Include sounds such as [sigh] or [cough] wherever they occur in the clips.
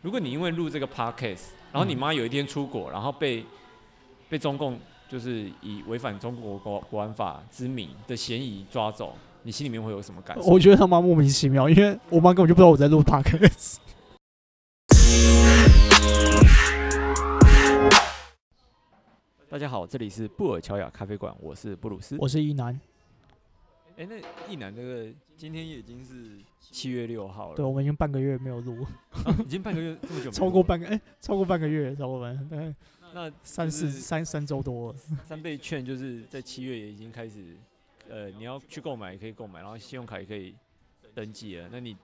如果你因为录这个 podcast，然后你妈有一天出国，然后被被中共就是以违反中国国国安法之名的嫌疑抓走，你心里面会有什么感受？我觉得他妈莫名其妙，因为我妈根本就不知道我在录 podcast。大家好，这里是布尔乔亚咖啡馆，我是布鲁斯，我是一男。哎、欸，那一男那个今天已经是七月六号了，对，我们已经半个月没有录、啊，已经半个月这么久，超过半个哎、欸，超过半个月，超过半个月，那三四三三周多了。三倍券就是在七月也已经开始，呃，你要去购买也可以购买，然后信用卡也可以登记了。那你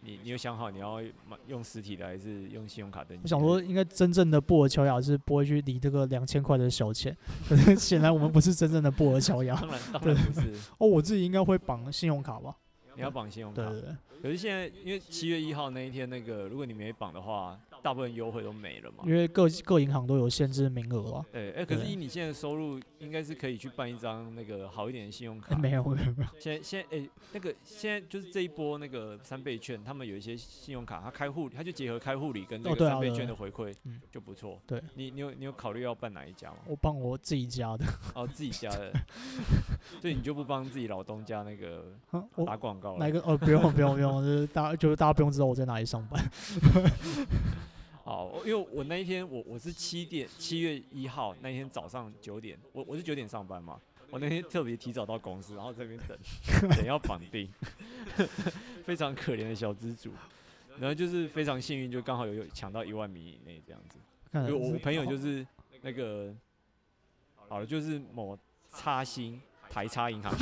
你你有想好你要买用实体的还是用信用卡登记？我想说，应该真正的布尔乔亚是不会去理这个两千块的小钱，可是显然我们不是真正的布尔乔亚。当然 [laughs] 当然不是。哦，我自己应该会绑信用卡吧？你要绑信用卡？对对对。可是现在因为七月一号那一天，那个如果你没绑的话。大部分优惠都没了嘛，因为各各银行都有限制名额啊。对，哎、欸，可是以你现在的收入，应该是可以去办一张那个好一点的信用卡。[laughs] 欸、没有没有没有。现在现在哎、欸，那个现在就是这一波那个三倍券，他们有一些信用卡，他开户他就结合开户礼跟这个三倍券的回馈，嗯，就不错。对，你你有你有考虑要办哪一家吗？我帮我自己家的。哦，自己家的。[laughs] 所以，你就不帮自己老东家那个打广告了？哪个？哦，不用不用不用，就是大家 [laughs] 就是大家不用知道我在哪里上班。好，因为我那一天我我是七点七月一号那一天早上九点，我我是九点上班嘛，我那天特别提早到公司，然后在这边等 [laughs] 等要绑定，[laughs] 非常可怜的小资主，然后就是非常幸运，就刚好有有抢到一万米以内这样子，因为我朋友就是那个好了，就是某插新台插银行，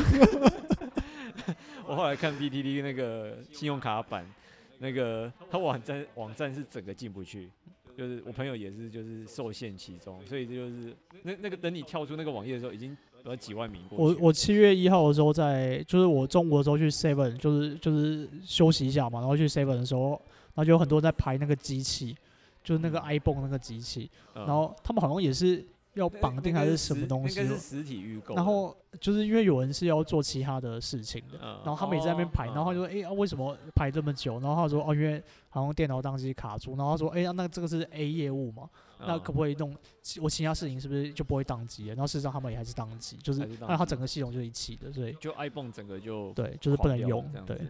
[laughs] 我后来看 B T T 那个信用卡版。那个他网站网站是整个进不去，就是我朋友也是就是受限其中，所以就是那那个等你跳出那个网页的时候，已经有几万名过。我我七月一号的时候在，就是我中午的时候去 Seven，就是就是休息一下嘛，然后去 Seven 的时候，然后就有很多人在排那个机器，就是那个 iPhone 那个机器，然后他们好像也是。要绑定还是什么东西？应该是实体预购。然后就是因为有人是要做其他的事情的，然后他们也在那边排，然后他就说：“哎、欸啊，为什么排这么久？”然后他说：“哦，因为好像电脑当机卡住。”然后他说：“哎、欸，那这个是 A 业务嘛？那可不可以弄我其他事情？是不是就不会当机？”然后事实上他们也还是当机，就是那他整个系统就是一起的，所以就 iPhone 整个就对，就是不能用。对，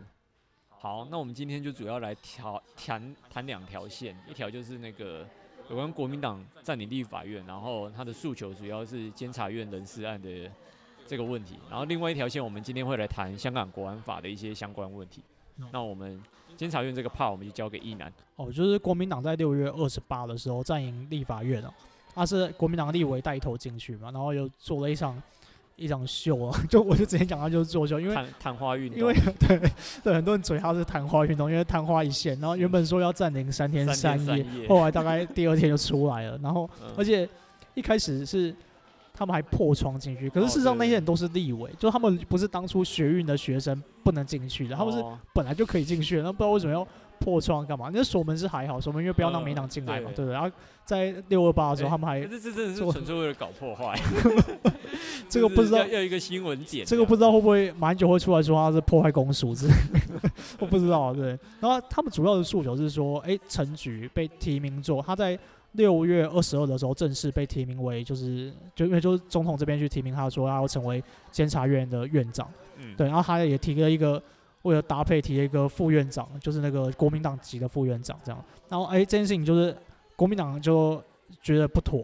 好，那我们今天就主要来调谈谈两条线，一条就是那个。有关国民党占领立法院，然后他的诉求主要是监察院人事案的这个问题，然后另外一条线，我们今天会来谈香港国安法的一些相关问题。那我们监察院这个 part，我们就交给一男。哦，就是国民党在六月二十八的时候占领立法院哦，他是国民党立委带头进去嘛，然后又做了一场。一场秀啊，[laughs] 就我就直接讲他就是作秀，因为昙花运动，因为对对很多人嘴他是昙花运动，因为 [laughs] 昙花一现，然后原本说要暂停三天三夜，三三夜，后来大概第二天就出来了，然后而且一开始是他们还破窗进去，可是事实上那些人都是立委，就他们不是当初学运的学生不能进去的，他们是本来就可以进去的，那不知道为什么要。破窗干嘛？那锁门是还好，锁门因为不要让民党进来嘛，呃、对不对？然后在六二八的时候，欸、他们还这这真的是纯粹为了搞破坏。[laughs] 这个不知道 [laughs] 要，要一个新闻点，这个不知道会不会马英九会出来说他是破坏公署之类的，[laughs] 我不知道。对，然后他们主要的诉求是说，哎、欸，陈菊被提名做，他在六月二十二的时候正式被提名为，就是就因为就是总统这边去提名他说他要成为监察院的院长，嗯，对，然后他也提了一个。为了搭配提了一个副院长，就是那个国民党籍的副院长这样，然后哎、欸，这件事情就是国民党就觉得不妥。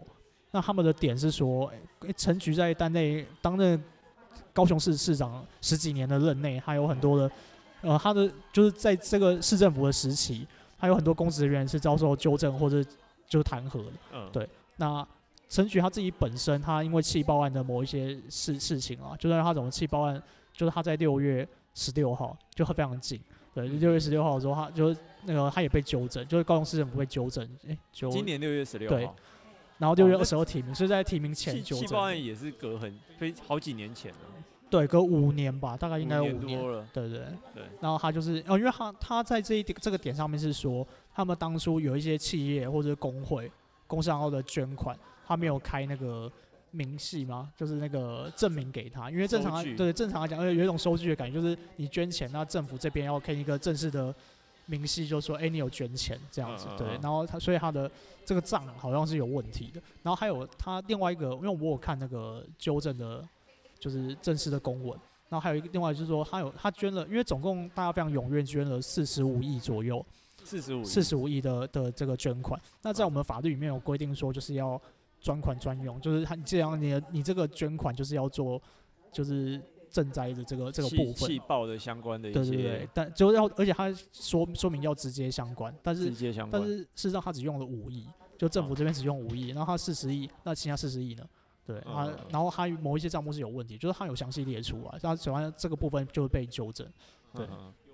那他们的点是说，哎、欸，陈菊在担内担任高雄市市长十几年的任内，还有很多的，呃，他的就是在这个市政府的时期，还有很多公职人员是遭受纠正或者就弹劾的。嗯，对。那陈菊他自己本身，他因为气爆案的某一些事事情啊，就算他怎么气爆案，就是他在六月。十六号就非常近，对，六月十六号的时候，他就那个他也被纠正，就是高雄市政府被纠正，哎、今年六月十六号，对，然后六月二十号提名，所以在提名前纠正。气爆案也是隔很非好几年前了，对，隔五年吧，大概应该有五年，年多了，对对对，对。然后他就是哦，因为他他在这一点这个点上面是说，他们当初有一些企业或者工会公司行号的捐款，他没有开那个。明细吗？就是那个证明给他，因为正常来对正常来讲，而且有一种收据的感觉，就是你捐钱，那政府这边要开一个正式的明细就说，哎、欸，你有捐钱这样子，对，然后他所以他的这个账好像是有问题的，然后还有他另外一个，因为我有看那个纠正的，就是正式的公文，然后还有一个另外就是说他有他捐了，因为总共大家非常踊跃捐了四十五亿左右，四十五四十五亿的的这个捐款，那在我们法律里面有规定说就是要专款专用，就是他这样你的你这个捐款就是要做就是。赈灾的这个这个部分，气爆的相关的一些，对对对，但就要，而且他说说明要直接相关，但是直接相关，但是事实上他只用了五亿，就政府这边只用五亿，然后他四十亿，那其他四十亿呢？对，他然后他某一些账目是有问题，就是他有详细列出啊，他喜欢这个部分就会被纠正，对，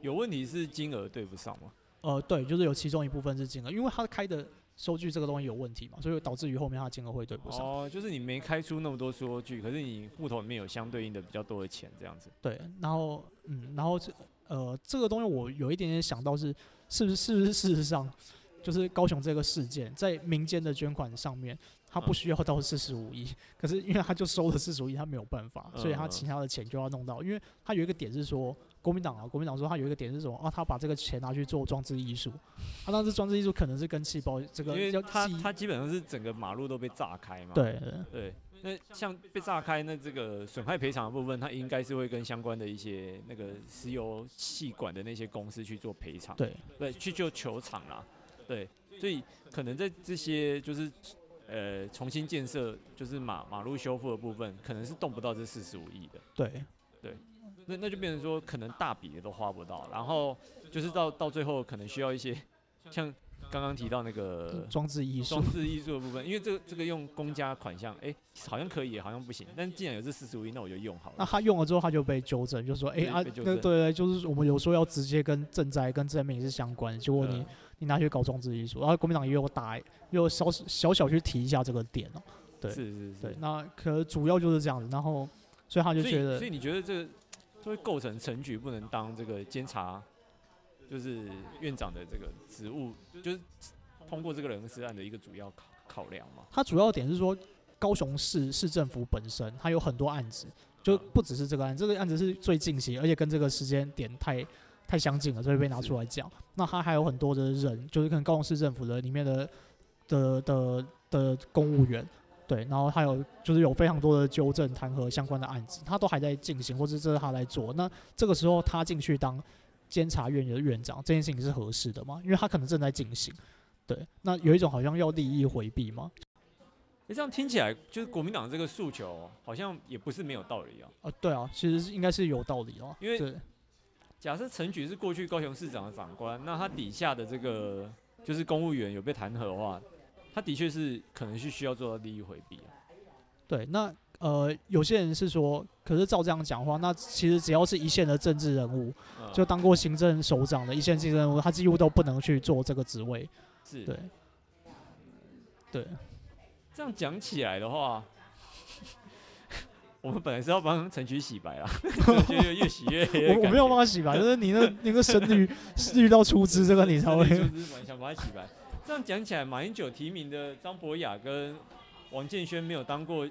有问题是金额对不上吗？呃，对，就是有其中一部分是金额，因为他开的。收据这个东西有问题嘛，所以导致于后面它金额会对不上。哦，就是你没开出那么多收据，可是你户头里面有相对应的比较多的钱，这样子。对，然后嗯，然后这呃这个东西我有一点点想到是，是不是是不是事实上，就是高雄这个事件在民间的捐款上面，他不需要到四十五亿，嗯、[laughs] 可是因为他就收了四十五亿，他没有办法，所以他其他的钱就要弄到，因为他有一个点是说。国民党啊，国民党说他有一个点是什么？啊，他把这个钱拿去做装置艺术。他当时装置艺术可能是跟气爆这个，因为他他基本上是整个马路都被炸开嘛。对对。那像被炸开，那这个损害赔偿的部分，他应该是会跟相关的一些那个石油气管的那些公司去做赔偿。对对，去救球场啦。对，所以可能在这些就是呃重新建设，就是马马路修复的部分，可能是动不到这四十五亿的。对对。那那就变成说，可能大笔的都花不到，然后就是到到最后，可能需要一些像刚刚提到那个装置艺术、装置艺术的部分，因为这个这个用公家款项，哎、欸，好像可以，好像不行。但既然有这四十五亿，那我就用好了。那他用了之后，他就被纠正，就说，哎、欸、啊，对对对，就是我们有时候要直接跟赈灾、跟灾民是相关的，结果你你拿去搞装置艺术，然后国民党也有打，又小小小去提一下这个点哦、喔。对，是是是。对，那可能主要就是这样子，然后所以他就觉得，所以，所以你觉得这个？会构成陈局不能当这个监察，就是院长的这个职务，就是通过这个人事案的一个主要考考量嘛。他主要点是说，高雄市市政府本身，他有很多案子，就不只是这个案子，这个案子是最近期，而且跟这个时间点太太相近了，所以被拿出来讲。那他还有很多的人，就是可能高雄市政府的里面的的的的公务员。对，然后还有就是有非常多的纠正弹劾相关的案子，他都还在进行，或者这是他来做。那这个时候他进去当监察院的院长，这件事情是合适的吗？因为他可能正在进行。对，那有一种好像要利益回避吗？你这样听起来，就是国民党这个诉求好像也不是没有道理啊。啊，对啊，其实是应该是有道理哦。因为假设陈菊是过去高雄市长的长官，那他底下的这个就是公务员有被弹劾的话。他的确是可能是需要做到利益回避啊。对，那呃，有些人是说，可是照这样讲话，那其实只要是一线的政治人物，就当过行政首长的一线政治人物，他几乎都不能去做这个职位。是，对，对。这样讲起来的话，[laughs] 我们本来是要帮陈菊洗白啦，[laughs] 觉得越洗越黑。我我没有帮他洗白，就是你那那个神女 [laughs] 遇到出资，这个你才会。想把他洗白。这样讲起来，马英九提名的张博雅跟王建煊没有当过，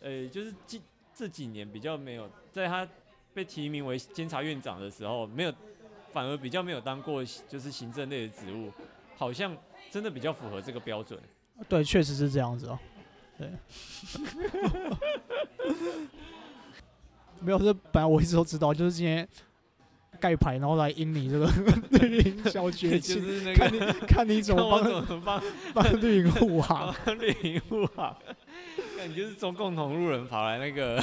呃、就是近这几年比较没有，在他被提名为监察院长的时候，没有，反而比较没有当过就是行政类的职务，好像真的比较符合这个标准。对，确实是这样子哦。对，[laughs] 没有，这本来我一直都知道，就是今天。盖牌，然后来阴你这个 [laughs] 绿营小绝情，就是那个、看你看你怎么帮帮 [laughs] 帮绿营护航，[laughs] 绿营护航。那你就是中共同路人跑来那个，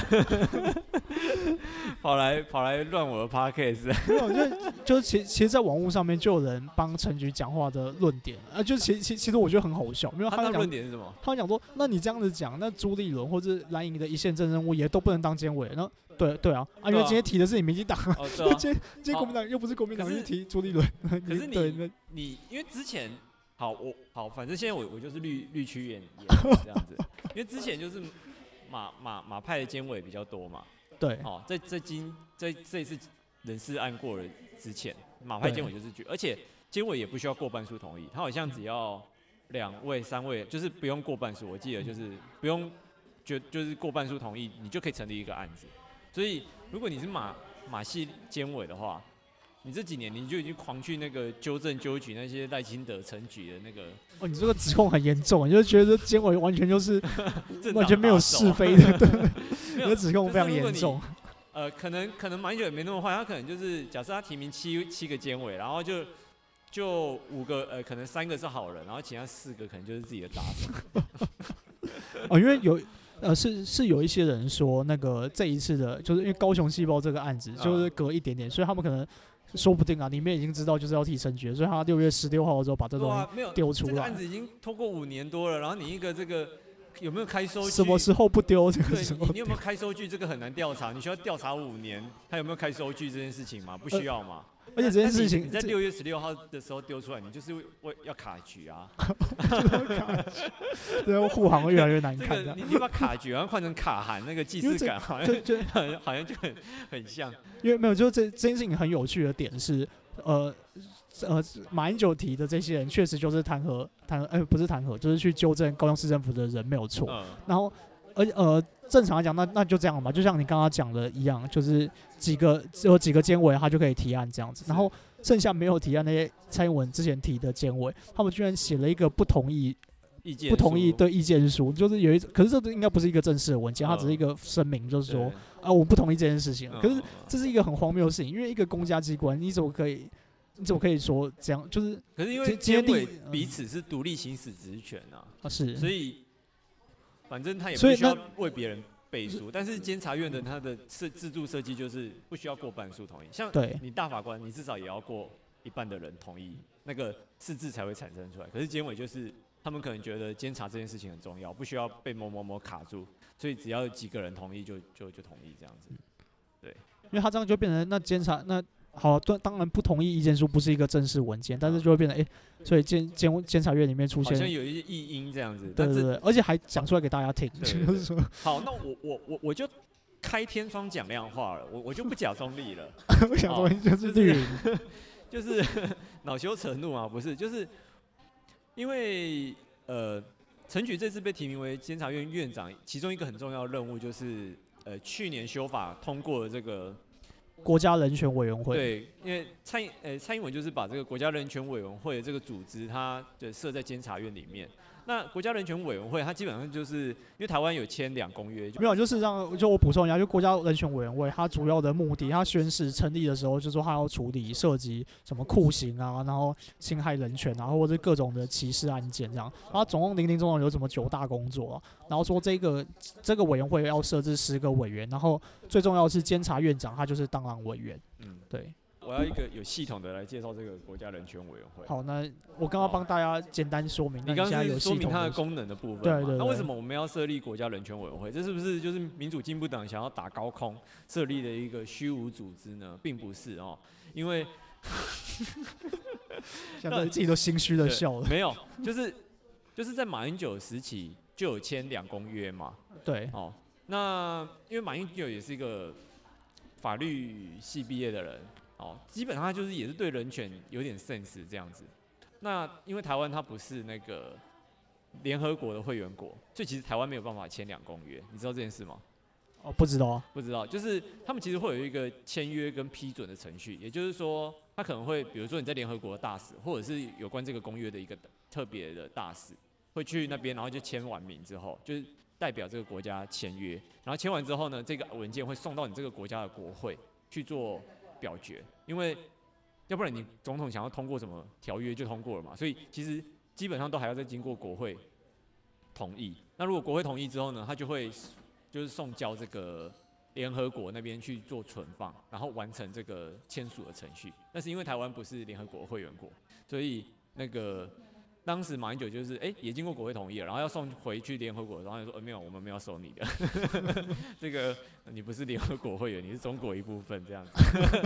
跑来跑来乱我的 podcast。没有，就就其其实，在网络上面就有人帮陈局讲话的论点啊，就其其其实我觉得很好笑，因为他的论点是什么？他讲说，那你这样子讲，那朱立伦或者蓝营的一线政治人物也都不能当监委，那。对对啊，啊，因为今天提的是你民进党，哦，[laughs] 对啊，今天今天国民党又不是国民党，是提朱立伦。可是 [laughs] 你你因为之前好我好，反正现在我我就是绿绿区演演 [laughs] 这样子，因为之前就是马马马派的监委比较多嘛。对。哦，在在今在这一次人事案过了之前，马派监委就是举，而且监委也不需要过半数同意，他好像只要两位三位，就是不用过半数，我记得就是不用就就是过半数同意，你就可以成立一个案子。所以，如果你是马马戏监委的话，你这几年你就已经狂去那个纠正纠举那些赖清德陈举的那个。哦，你这个指控很严重，你就觉得监委完全就是 [laughs] 完全没有是非的，对，你的 [laughs] 指控非常严重。呃，可能可能马英九也没那么坏，他可能就是假设他提名七七个监委，然后就就五个呃，可能三个是好人，然后其他四个可能就是自己的杂种。[laughs] 哦，因为有。呃，是是有一些人说，那个这一次的，就是因为高雄细胞这个案子，就是隔一点点，所以他们可能说不定啊，里面已经知道就是要替陈菊，所以他六月十六号的时候把这东西丢出来。这个案子已经拖过五年多了，然后你一个这个有没有开收据？什么时候不丢？这个你，你有没有开收据？这个很难调查，你需要调查五年，他有没有开收据这件事情吗？不需要吗？呃而且这件事情你，在六月十六号的时候丢出来，你就是为要卡局啊，[laughs] 对，护航会越来越难看。你你把卡局换成卡函，那个既视感好像就，就 [laughs] 好像就很很像。因为没有，就这这件事情很有趣的点是，呃呃，马英九提的这些人确实就是弹劾弹劾，哎、欸，不是弹劾，就是去纠正高雄市政府的人没有错。嗯、然后，而呃。正常来讲，那那就这样吧，就像你刚刚讲的一样，就是几个有几个监委，他就可以提案这样子。然后剩下没有提案那些蔡英文之前提的监委，他们居然写了一个不同意意见，不同意对意见书，就是有一，可是这应该不是一个正式的文件，它只是一个声明，就是说啊，我不同意这件事情。可是这是一个很荒谬的事情，因为一个公家机关，你怎么可以，你怎么可以说这样？就是可是因为监委彼此是独立行使职权啊，啊是，所以。反正他也不需要为别人背书，但是监察院的他的设制度设计就是不需要过半数同意。像你大法官，你至少也要过一半的人同意，那个释字才会产生出来。可是监委就是他们可能觉得监察这件事情很重要，不需要被某某某卡住，所以只要几个人同意就就就同意这样子。对，因为他这样就变成那监察那。好，当当然不同意意见书不是一个正式文件，但是就会变成哎、欸，所以监监监察院里面出现，好像有一些异音这样子，对对对，而且还讲出来给大家听，[laughs] 就是说，好，那我我我我就开天窗讲亮话了，我我就不假中立了，[laughs] 不假中立就是绿营，[laughs] 就是恼羞成怒啊，不是，就是因为呃，陈菊这次被提名为监察院院长，其中一个很重要的任务就是呃，去年修法通过了这个。国家人权委员会对，因为蔡英呃蔡英文就是把这个国家人权委员会的这个组织，它的设在监察院里面。那国家人权委员会，它基本上就是因为台湾有签两公约，没有，就是让就我补充一下，就国家人权委员会，它主要的目的，它宣誓成立的时候，就说它要处理涉及什么酷刑啊，然后侵害人权啊，或者各种的歧视案件这样。然后总共林林总总有什么九大工作，然后说这个这个委员会要设置十个委员，然后最重要是监察院长，他就是当然委员。嗯，对。我要一个有系统的来介绍这个国家人权委员会。好，那我刚刚帮大家简单说明。你刚刚有说明它的功能的部分。对对，对。那为什么我们要设立国家人权委员会？这是不是就是民主进步党想要打高空设立的一个虚无组织呢？并不是哦，因为 [laughs] 现在自己都心虚的笑了。没有，就是就是在马英九时期就有签两公约嘛。对。哦，那因为马英九也是一个法律系毕业的人。哦，基本上他就是也是对人权有点 sense 这样子。那因为台湾它不是那个联合国的会员国，所以其实台湾没有办法签两公约。你知道这件事吗？哦，不知道啊，不知道。就是他们其实会有一个签约跟批准的程序，也就是说，他可能会比如说你在联合国的大使，或者是有关这个公约的一个特别的大使，会去那边，然后就签完名之后，就是代表这个国家签约。然后签完之后呢，这个文件会送到你这个国家的国会去做表决，因为要不然你总统想要通过什么条约就通过了嘛，所以其实基本上都还要再经过国会同意。那如果国会同意之后呢，他就会就是送交这个联合国那边去做存放，然后完成这个签署的程序。但是因为台湾不是联合国会员国，所以那个。当时马英九就是哎、也经过国会同意了，然后要送回去联合国，然后就说呃没有，我们没有收你的，[laughs] 这个你不是联合国会员，你是中国一部分这样子，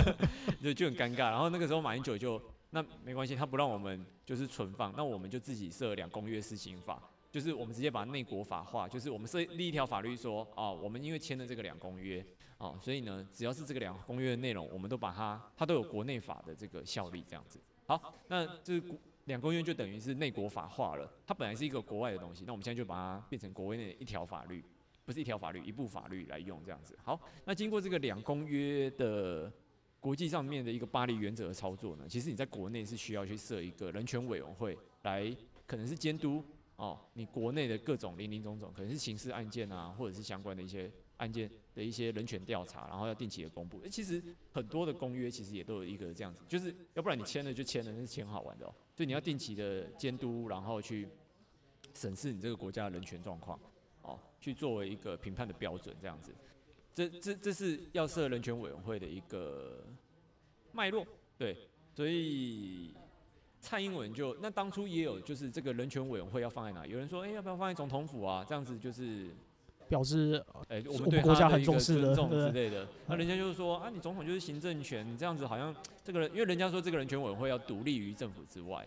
[laughs] 就就很尴尬。然后那个时候马英九就那没关系，他不让我们就是存放，那我们就自己设两公约施行法，就是我们直接把内国法化，就是我们设立一条法律说啊，我们因为签了这个两公约啊，所以呢，只要是这个两公约的内容，我们都把它它都有国内法的这个效力这样子。好，那这是。两公约就等于是内国法化了，它本来是一个国外的东西，那我们现在就把它变成国内的一条法律，不是一条法律，一部法律来用这样子。好，那经过这个两公约的国际上面的一个巴黎原则的操作呢，其实你在国内是需要去设一个人权委员会来，可能是监督哦，你国内的各种林林总总，可能是刑事案件啊，或者是相关的一些案件的一些人权调查，然后要定期的公布。其实很多的公约其实也都有一个这样子，就是要不然你签了就签了，那是签好玩的哦。以你要定期的监督，然后去审视你这个国家的人权状况，哦，去作为一个评判的标准，这样子。这这这是要设人权委员会的一个脉络，对，所以蔡英文就那当初也有就是这个人权委员会要放在哪？有人说，哎，要不要放在总统府啊？这样子就是表示，哎，我们对国家很重视的 [laughs] 之类的。那人家就是说，啊，你总统就是行政权，你这样子好像这个人，因为人家说这个人权委员会要独立于政府之外，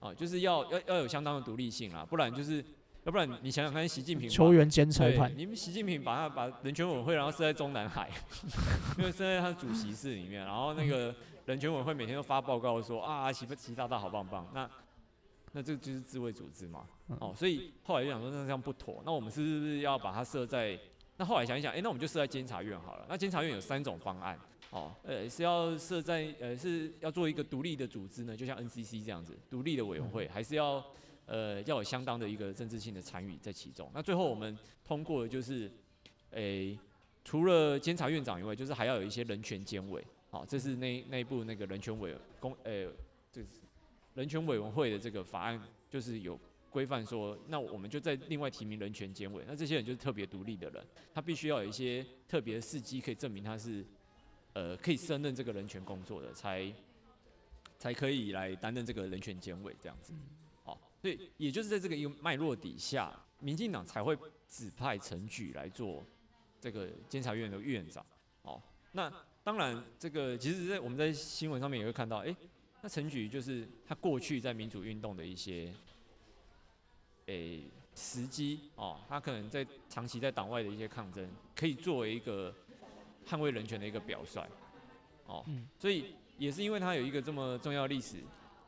啊，就是要要要有相当的独立性啦，不然就是。要不然你想想看，习近平球员兼裁判，你们习近平把他把人权委员会然后设在中南海，[laughs] 因为设在他的主席室里面，然后那个人权委员会每天都发报告说啊习习大大好棒棒，那那这就是自卫组织嘛，哦，所以后来就想说那这样不妥，那我们是不是要把它设在？那后来想一想，哎，那我们就设在监察院好了。那监察院有三种方案，哦，呃是要设在呃是要做一个独立的组织呢，就像 NCC 这样子独立的委员会，还是要？呃，要有相当的一个政治性的参与在其中。那最后我们通过的就是，诶、欸，除了监察院长以外，就是还要有一些人权监委。好，这是那内部那个人权委公，诶、欸，这是人权委员会的这个法案，就是有规范说，那我们就在另外提名人权监委。那这些人就是特别独立的人，他必须要有一些特别的事迹可以证明他是，呃，可以胜任这个人权工作的，才才可以来担任这个人权监委这样子。好所以，也就是在这个一个脉络底下，民进党才会指派陈举来做这个监察院的院长。哦，那当然，这个其实，在我们在新闻上面也会看到，哎，那陈菊就是他过去在民主运动的一些，诶，时机哦，他可能在长期在党外的一些抗争，可以作为一个捍卫人权的一个表率。哦，所以也是因为他有一个这么重要历史。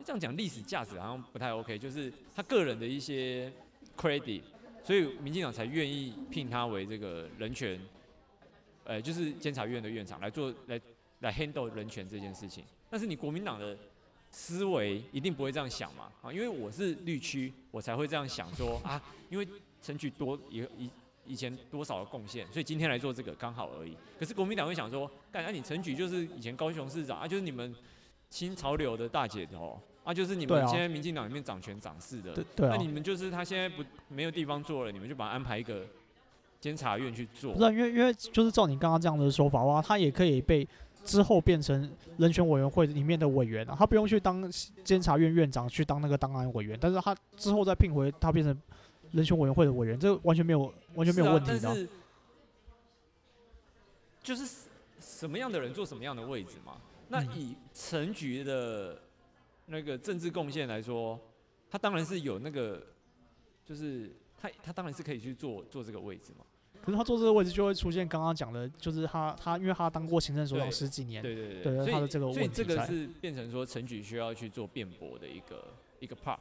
这样讲历史价值好像不太 OK，就是他个人的一些 credit，所以民进党才愿意聘他为这个人权，呃，就是监察院的院长来做来来 handle 人权这件事情。但是你国民党的思维一定不会这样想嘛？啊，因为我是绿区，我才会这样想说啊，因为陈菊多以以以前多少的贡献，所以今天来做这个刚好而已。可是国民党会想说，干，那你陈菊就是以前高雄市长啊，就是你们新潮流的大姐头。啊，就是你们现在民进党里面掌权掌势的，对对啊，那你们就是他现在不没有地方做了，你们就把他安排一个监察院去做。不是，因为因为就是照你刚刚这样的说法的话，他也可以被之后变成人权委员会里面的委员啊，他不用去当监察院院长，去当那个档案委员，但是他之后再聘回他变成人权委员会的委员，这完全没有完全没有问题的。啊，就是什么样的人坐什么样的位置嘛？那以陈局的。那个政治贡献来说，他当然是有那个，就是他他当然是可以去做做这个位置嘛。可是他坐这个位置就会出现刚刚讲的，就是他他因为他当过行政首长十几年，对对对，他的这个问题，所以这个是变成说陈菊需要去做辩驳的一个一个 part。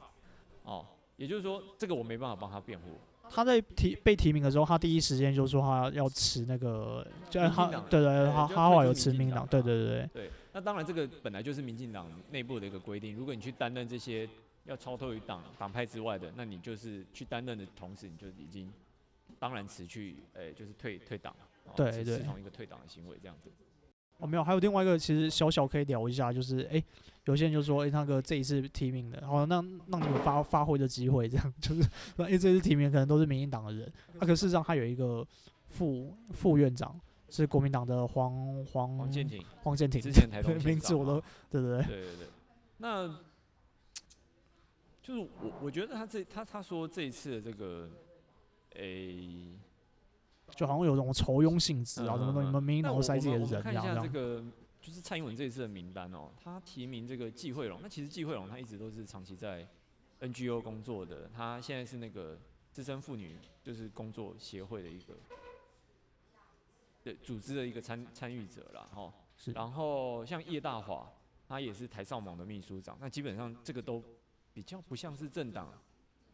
哦，也就是说，这个我没办法帮他辩护。他在提被提名的时候，他第一时间就说他要辞那个，就他对对，对，他他后来有辞民进党，对对对对。对那当然，这个本来就是民进党内部的一个规定。如果你去担任这些要超脱于党党派之外的，那你就是去担任的同时，你就已经当然辞去，诶、欸，就是退退党，对对，是同一个退党的行为这样子。哦，没有，还有另外一个，其实小小可以聊一下，就是诶、欸，有些人就说，诶、欸，那个这一次提名的，好，那让你们发发挥的机会，这样 [laughs] 就是，诶、欸，这次提名可能都是民进党的人，那、啊、可事实上他有一个副副院长。是国民党的黄黄黄建庭，黄建庭之前台中名字我都对对对对对对。那就是我我觉得他这他他说这一次的这个，诶、欸，就好像有种酬庸性质啊，什么东西，你们民进党塞自己的人这样。看一下这个，就是蔡英文这一次的名单哦，他提名这个季惠荣，那其实季惠荣他一直都是长期在 NGO 工作的，他现在是那个资深妇女就是工作协会的一个。对，组织的一个参参与者了哈，是。然后像叶大华，他也是台少盟的秘书长，那基本上这个都比较不像是政党，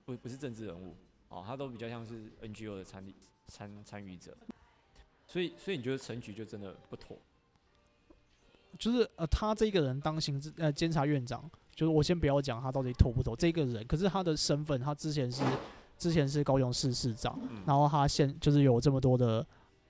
不不是政治人物，哦，他都比较像是 NGO 的参参参与者。所以所以你觉得陈局就真的不妥？就是呃，他这个人当行政呃监察院长，就是我先不要讲他到底妥不妥这个人，可是他的身份，他之前是之前是高雄市市长，然后他现就是有这么多的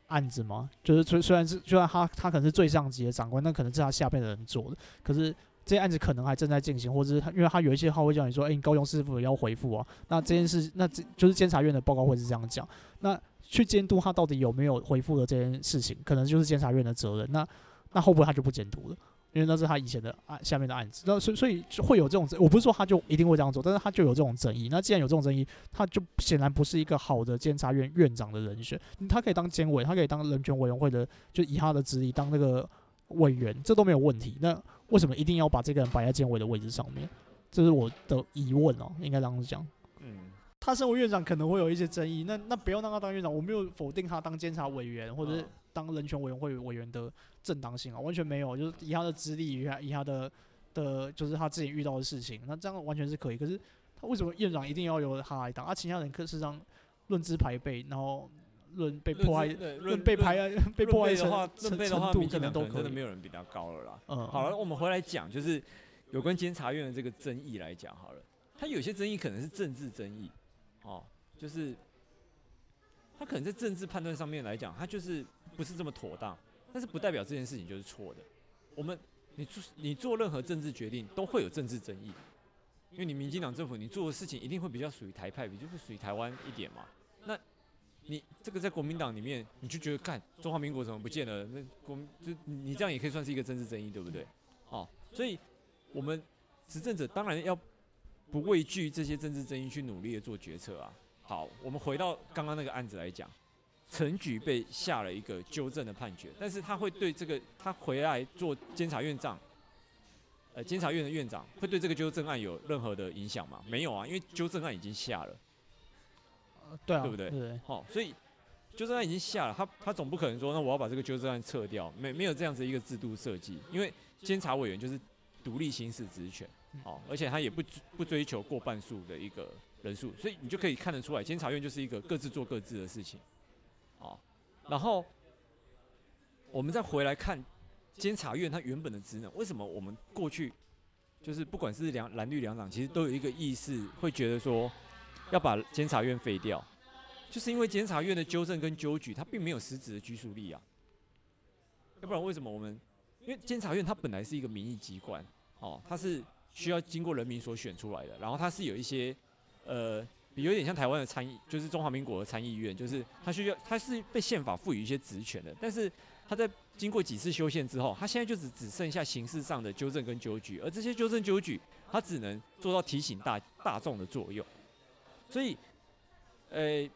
案子嘛，就是虽虽然是虽然他他可能是最上级的长官，那可能是他下边的人做的，可是这些案子可能还正在进行，或者是他因为他有一些话会叫你说，哎、高雄市是否要回复啊？那这件事，那这就是监察院的报告会是这样讲，那去监督他到底有没有回复的这件事情，可能就是监察院的责任。那那会不会他就不监督了？因为那是他以前的案下面的案子，那所以所以就会有这种，我不是说他就一定会这样做，但是他就有这种争议。那既然有这种争议，他就显然不是一个好的监察院院长的人选。他可以当监委，他可以当人权委员会的，就以他的职力当那个委员，这都没有问题。那为什么一定要把这个人摆在监委的位置上面？这是我的疑问哦、喔，应该这样讲。嗯，他身为院长可能会有一些争议，那那不要让他当院长，我没有否定他当监察委员或者是当人权委员会委员的。正当性啊，完全没有，就是以他的资历，以他以他的的，就是他自己遇到的事情，那这样完全是可以。可是他为什么院长一定要由他来当？啊，其他人可是让论资排辈，然后论被迫害，论被排害，被迫害的话，程度可能都真的没有人比他高了啦。嗯，好了，我们回来讲，就是有关监察院的这个争议来讲好了，他有些争议可能是政治争议，哦，就是他可能在政治判断上面来讲，他就是不是这么妥当。但是不代表这件事情就是错的。我们，你做你做任何政治决定都会有政治争议，因为你民进党政府你做的事情一定会比较属于台派，比较不属于台湾一点嘛。那，你这个在国民党里面，你就觉得干中华民国怎么不见了？那国就你这样也可以算是一个政治争议，对不对？哦，所以我们执政者当然要不畏惧这些政治争议去努力的做决策啊。好，我们回到刚刚那个案子来讲。陈菊被下了一个纠正的判决，但是他会对这个他回来做监察院长，呃，监察院的院长会对这个纠正案有任何的影响吗？没有啊，因为纠正案已经下了，对啊，对不对？对，好，所以纠正案已经下了，他他总不可能说，那我要把这个纠正案撤掉，没没有这样子一个制度设计，因为监察委员就是独立行使职权，哦，而且他也不不追求过半数的一个人数，所以你就可以看得出来，监察院就是一个各自做各自的事情。哦然后，我们再回来看监察院它原本的职能，为什么我们过去就是不管是两蓝绿两党，其实都有一个意识，会觉得说要把监察院废掉，就是因为监察院的纠正跟纠举，它并没有实质的拘束力啊。要不然为什么我们？因为监察院它本来是一个民意机关，哦，它是需要经过人民所选出来的，然后它是有一些呃。有点像台湾的参议，就是中华民国的参议院，就是它需要，它是被宪法赋予一些职权的，但是它在经过几次修宪之后，它现在就只只剩下形式上的纠正跟纠举，而这些纠正纠举，它只能做到提醒大大众的作用。所以，呃，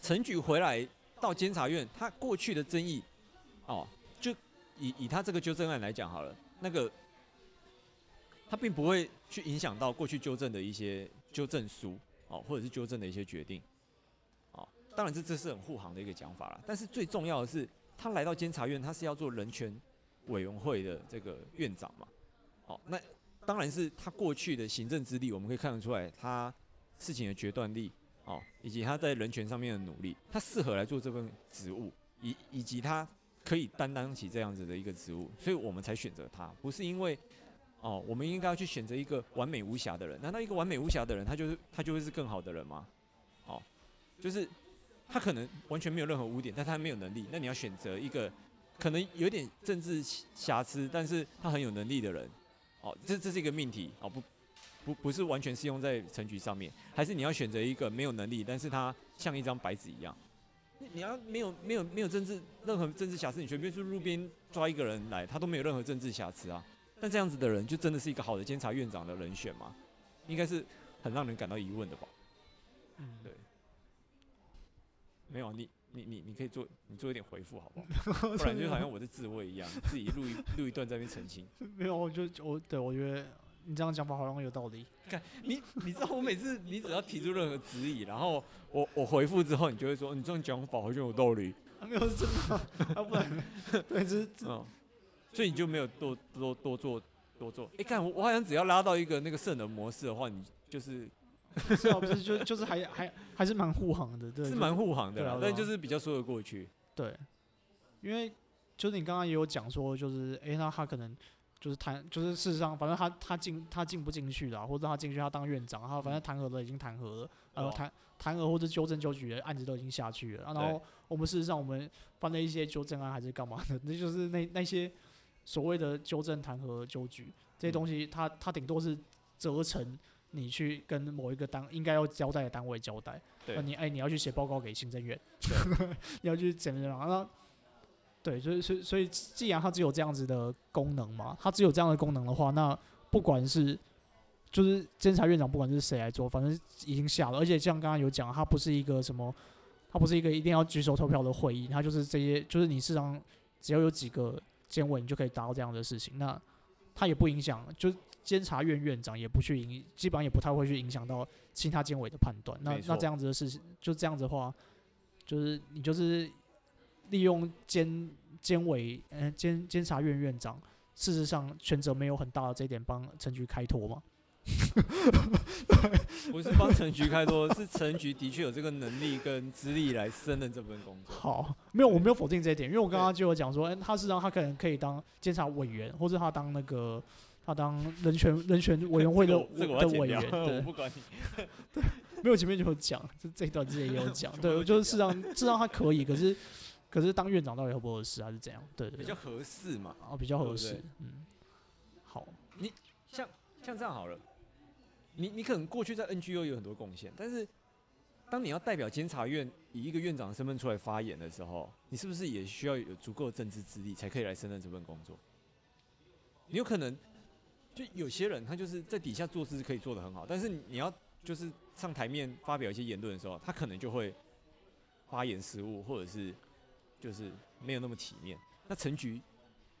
陈菊回来到监察院，他过去的争议，哦，就以以他这个纠正案来讲好了，那个他并不会去影响到过去纠正的一些。纠正书，哦，或者是纠正的一些决定，哦，当然这这是很护航的一个讲法了。但是最重要的是，他来到监察院，他是要做人权委员会的这个院长嘛，哦，那当然是他过去的行政资历，我们可以看得出来，他事情的决断力，哦，以及他在人权上面的努力，他适合来做这份职务，以以及他可以担当起这样子的一个职务，所以我们才选择他，不是因为。哦，我们应该要去选择一个完美无瑕的人。难道一个完美无瑕的人，他就是他就会是更好的人吗？哦，就是他可能完全没有任何污点，但他没有能力。那你要选择一个可能有点政治瑕疵，但是他很有能力的人。哦，这这是一个命题。啊，不不不是完全适用在成局上面，还是你要选择一个没有能力，但是他像一张白纸一样。你要没有没有没有政治任何政治瑕疵，你随便去路边抓一个人来，他都没有任何政治瑕疵啊。但这样子的人，就真的是一个好的监察院长的人选吗？应该是很让人感到疑问的吧。嗯，对。没有你，你你你可以做，你做一点回复好不好？[laughs] 不然就好像我在自慰一样，自己录一录一段在那边澄清。[laughs] 没有，我就我对我觉得你这样讲法好像有道理。看，你你知道我每次你只要提出任何质疑，然后我我回复之后，你就会说你这样讲法好像有道理。没有真的，要不然 [laughs] 对，这是嗯。所以你就没有多多多做多做？哎、欸，看我我好像只要拉到一个那个圣人模式的话，你就是是啊，不是就就是还还还是蛮护航的，对，是蛮护航的啦，但就是比较说得过去。对，因为就是你刚刚也有讲说，就是诶、欸，那他可能就是谈，就是事实上，反正他他进他进不进去的，或者他进去他当院长，他反正弹劾的已经弹劾了，然后弹弹劾或者纠正纠举的案子都已经下去了，然后我们事实上我们犯了一些纠正案还是干嘛的，那就是那那些所谓的纠正弹劾纠举这些东西，他他顶多是责成你去跟某一个单应该要交代的单位交代，那你哎、欸、你要去写报告给行政院，[laughs] 你要去怎么样？那对，所以所以所以，既然它只有这样子的功能嘛，它只有这样的功能的话，那不管是就是监察院长，不管是谁来做，反正已经下了。而且像刚刚有讲，它不是一个什么，它不是一个一定要举手投票的会议，它就是这些，就是你市场只要有几个监委，你就可以达到这样的事情。那它也不影响，就监察院院长也不去影，基本上也不太会去影响到其他监委的判断。那那这样子的事情，就这样子的话，就是你就是。利用监监委，嗯，监监察院院长，事实上权责没有很大的这一点帮陈局开脱吗？[laughs] 不是帮陈局开脱，是陈局的确有这个能力跟资历来胜任这份工作。好，没有，我没有否定这一点，因为我刚刚就有讲说，哎，他事实上他可能可以当监察委员，或者他当那个他当人权人权委员会的这个、的委员，[laughs] 对，我不管你。[laughs] 对，没有前面就有讲，这这一段之前也有 [laughs] 讲，对，我就是事实上事实上他可以，可是。可是当院长到底合不合适，还是怎样？对对，对，比较合适嘛。哦，比较合适。嗯，好，你像像这样好了，你你可能过去在 NGO 有很多贡献，但是当你要代表监察院以一个院长的身份出来发言的时候，你是不是也需要有足够的政治资历才可以来胜任这份工作？你有可能就有些人他就是在底下做事可以做得很好，但是你要就是上台面发表一些言论的时候，他可能就会发言失误，或者是。就是没有那么体面。那陈菊，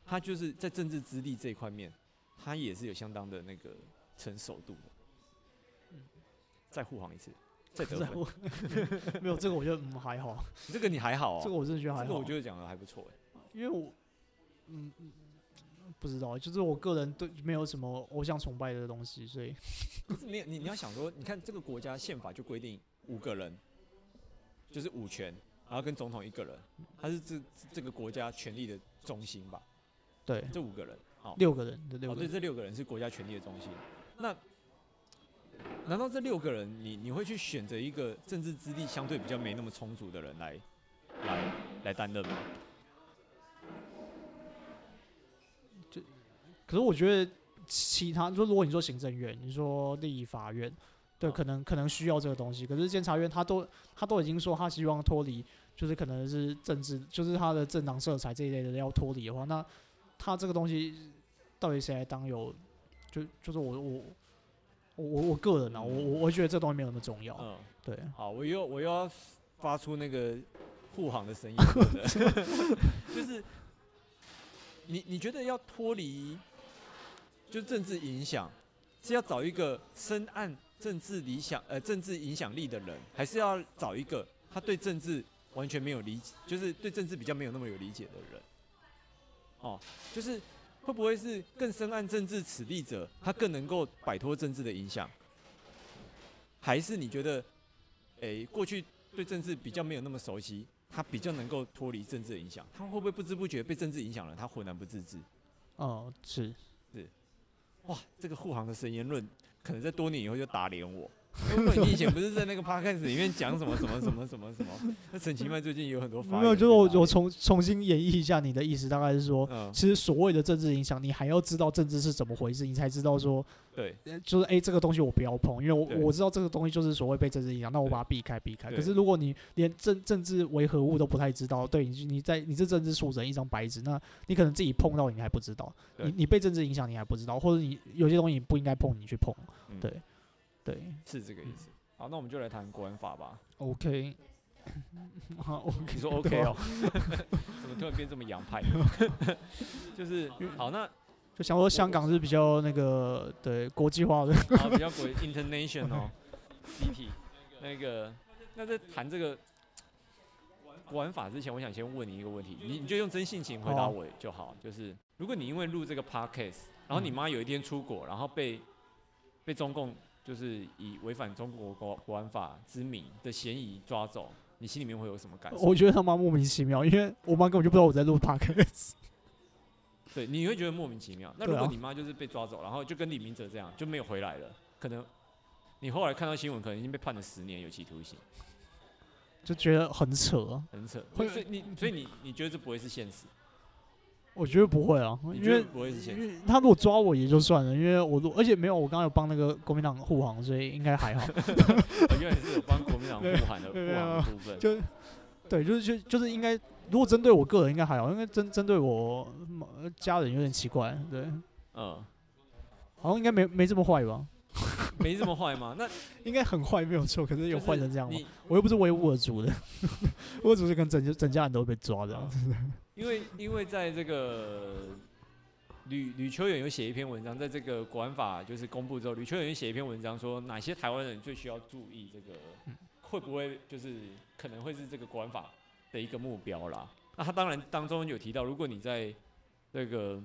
他就是在政治资历这一块面，他也是有相当的那个成熟度的。嗯，再护航一次，再得分。[laughs] 没有这个，我觉得嗯还好。这个你还好啊？这个我真的觉得还好。这个我觉得讲的还不错哎。因为我嗯嗯不知道，就是我个人对没有什么偶像崇拜的东西，所以。[laughs] 不是没有你你要想说，你看这个国家宪法就规定五个人，就是五权。然后跟总统一个人，他是这这个国家权力的中心吧？对，这五个人，好，六个人，六个人，哦，对，这六个人是国家权力的中心。那难道这六个人，你你会去选择一个政治资历相对比较没那么充足的人来来来担任吗？可是我觉得其他，就如果你说行政院，你说立法院。对，可能可能需要这个东西，可是监察院他都他都已经说他希望脱离，就是可能是政治，就是他的政党色彩这一类的要脱离的话，那他这个东西到底谁来当有？就就是我我我我个人啊，我我我觉得这东西没有那么重要。嗯，对。好，我又我又要发出那个护航的声音，[laughs] 就是你你觉得要脱离，就政治影响，是要找一个深谙。政治理想，呃，政治影响力的人，还是要找一个他对政治完全没有理解，就是对政治比较没有那么有理解的人。哦，就是会不会是更深谙政治此力者，他更能够摆脱政治的影响？还是你觉得，诶、欸，过去对政治比较没有那么熟悉，他比较能够脱离政治的影响？他会不会不知不觉被政治影响了？他浑然不自知？哦，是是，哇，这个护航的神言论。可能在多年以后就打脸我。你以前不是在那个 podcast 里面讲什么什么什么什么什么？[laughs] 那陈其迈最近有很多发言。没有，就是我我重重新演绎一下你的意思，大概是说，嗯、其实所谓的政治影响，你还要知道政治是怎么回事，你才知道说，对，就是哎、欸，这个东西我不要碰，因为我我知道这个东西就是所谓被政治影响，那我把它避开避开。可是如果你连政政治为何物都不太知道，对你你在你这政治素人一张白纸，那你可能自己碰到你还不知道，你你被政治影响你还不知道，或者你有些东西你不应该碰你去碰，对。嗯对，是这个意思。好，那我们就来谈国安法吧。OK，[laughs] 好，OK，你说 OK 哦？[laughs] 怎么突然变这么洋派？[laughs] 就是好，那就想说香港是比较那个对国际化的，啊，比较国 international city。那个，那在谈这个国安法之前，我想先问你一个问题，你你就用真性情回答我就好。就是如果你因为录这个 podcast，然后你妈有一天出国，然后被被中共就是以违反中国国国安法之名的嫌疑抓走，你心里面会有什么感受？我觉得他妈莫名其妙，因为我妈根本就不知道我在录 podcast。[laughs] 对，你会觉得莫名其妙。那如果你妈就是被抓走，然后就跟李明哲这样就没有回来了，可能你后来看到新闻，可能已经被判了十年有期徒刑，就觉得很扯，很扯。所以你，所以你，你觉得这不会是现实？我觉得不会啊，因为不会是现实。他如果抓我也就算了，因为我而且没有，我刚刚有帮那个国民党护航，所以应该还好。因为是有帮国民党护航的护航的部分。就对，就是就就是应该，如果针对我个人应该还好，因为针针对我家人有点奇怪。对，嗯，好像应该没没这么坏吧？[laughs] 没这么坏吗？那 [laughs] 应该很坏没有错，可是有坏成这样吗？我又不是维吾尔族的，[laughs] 维吾尔族是跟整整家人都会被抓的。因为因为在这个吕吕秋远有写一篇文章，在这个国安法就是公布之后，吕秋远写一篇文章说，哪些台湾人最需要注意这个会不会就是可能会是这个国安法的一个目标啦。那他当然当中有提到，如果你在那个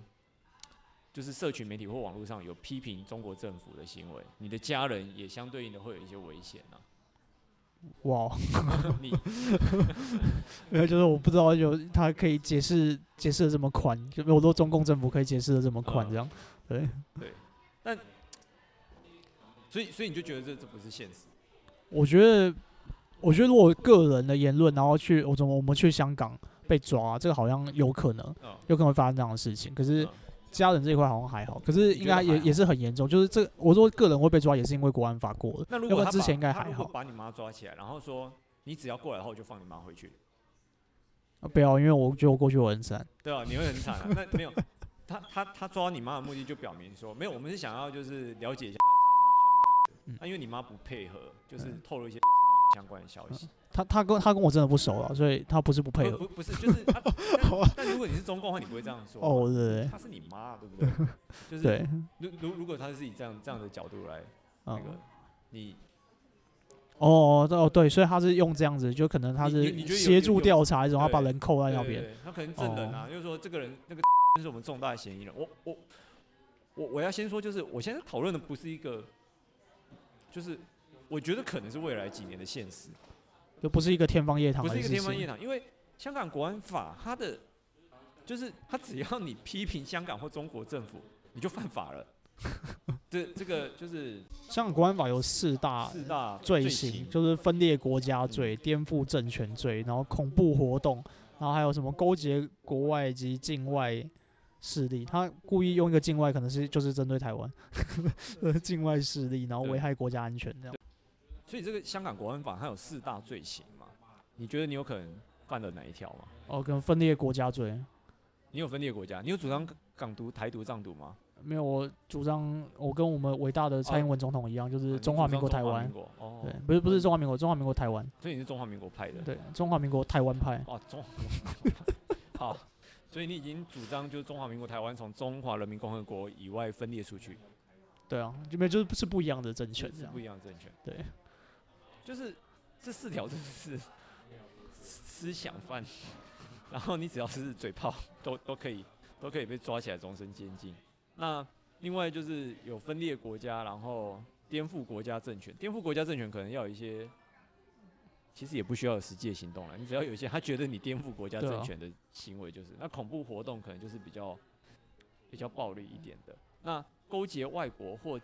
就是社群媒体或网络上有批评中国政府的行为，你的家人也相对应的会有一些危险啊。哇，[laughs] 你。[laughs] 没有，就是我不知道有他可以解释解释的这么宽，就有多中共政府可以解释的这么宽，这样，对。[laughs] 对，但所以所以你就觉得这这不是现实？我觉得，我觉得如果个人的言论，然后去我怎么我们去香港被抓，这个好像有可能，有可能会发生这样的事情，可是。家人这一块好像还好，可是应该也也是很严重。就是这，我说个人会被抓，也是因为国安法过了。那如果之前应该还好。把你妈抓起来，然后说你只要过来的话，我就放你妈回去。啊，不要，因为我觉得我过去我很惨。对啊，你会很惨啊。那没有，他他他抓你妈的目的就表明说，没有，我们是想要就是了解一下陈奕迅。那因为你妈不配合，就是透露一些。相关的消息，他他跟他跟我真的不熟了，所以他不是不配合，不不，是就是他。[laughs] 但如果你是中共的话，你不会这样说。哦，对对，他是你妈，对不对？就是对。如如如果他是以这样这样的角度来那个你，哦哦对，所以他是用这样子，就可能他是协助调查，然后把人扣在那边。他可能证人啊，就是说这个人那个是我们重大的嫌疑人。我我我我要先说，就是我现在讨论的不是一个，就是。我觉得可能是未来几年的现实，就不是一个天方夜谭。不是一个天方夜谭，因为香港国安法，它的就是它只要你批评香港或中国政府，你就犯法了。[laughs] 这这个就是香港国安法有四大四大罪行，就是分裂国家罪、颠覆政权罪，然后恐怖活动，然后还有什么勾结国外及境外势力。他故意用一个境外，可能是就是针对台湾，[laughs] 境外势力，然后危害国家安全这样。所以这个香港国安法它有四大罪行嘛？你觉得你有可能犯了哪一条吗？哦，跟分裂国家罪。你有分裂国家？你有主张港独、台独、藏独吗？没有，我主张我跟我们伟大的蔡英文总统一样，就是中华民国台湾。哦，对，不是不是中华民国，中华民国台湾。所以你是中华民国派的？对，中华民国台湾派。哦，中华民国。好，所以你已经主张就是中华民国台湾从中华人民共和国以外分裂出去。对啊，就没就是不是不一样的政权，是不一样的政权。对。就是这四条真的是思想犯，然后你只要是嘴炮，都都可以都可以被抓起来终身监禁。那另外就是有分裂国家，然后颠覆国家政权。颠覆国家政权可能要有一些，其实也不需要有实际行动了，你只要有一些他觉得你颠覆国家政权的行为，就是那恐怖活动可能就是比较比较暴力一点的。那勾结外国或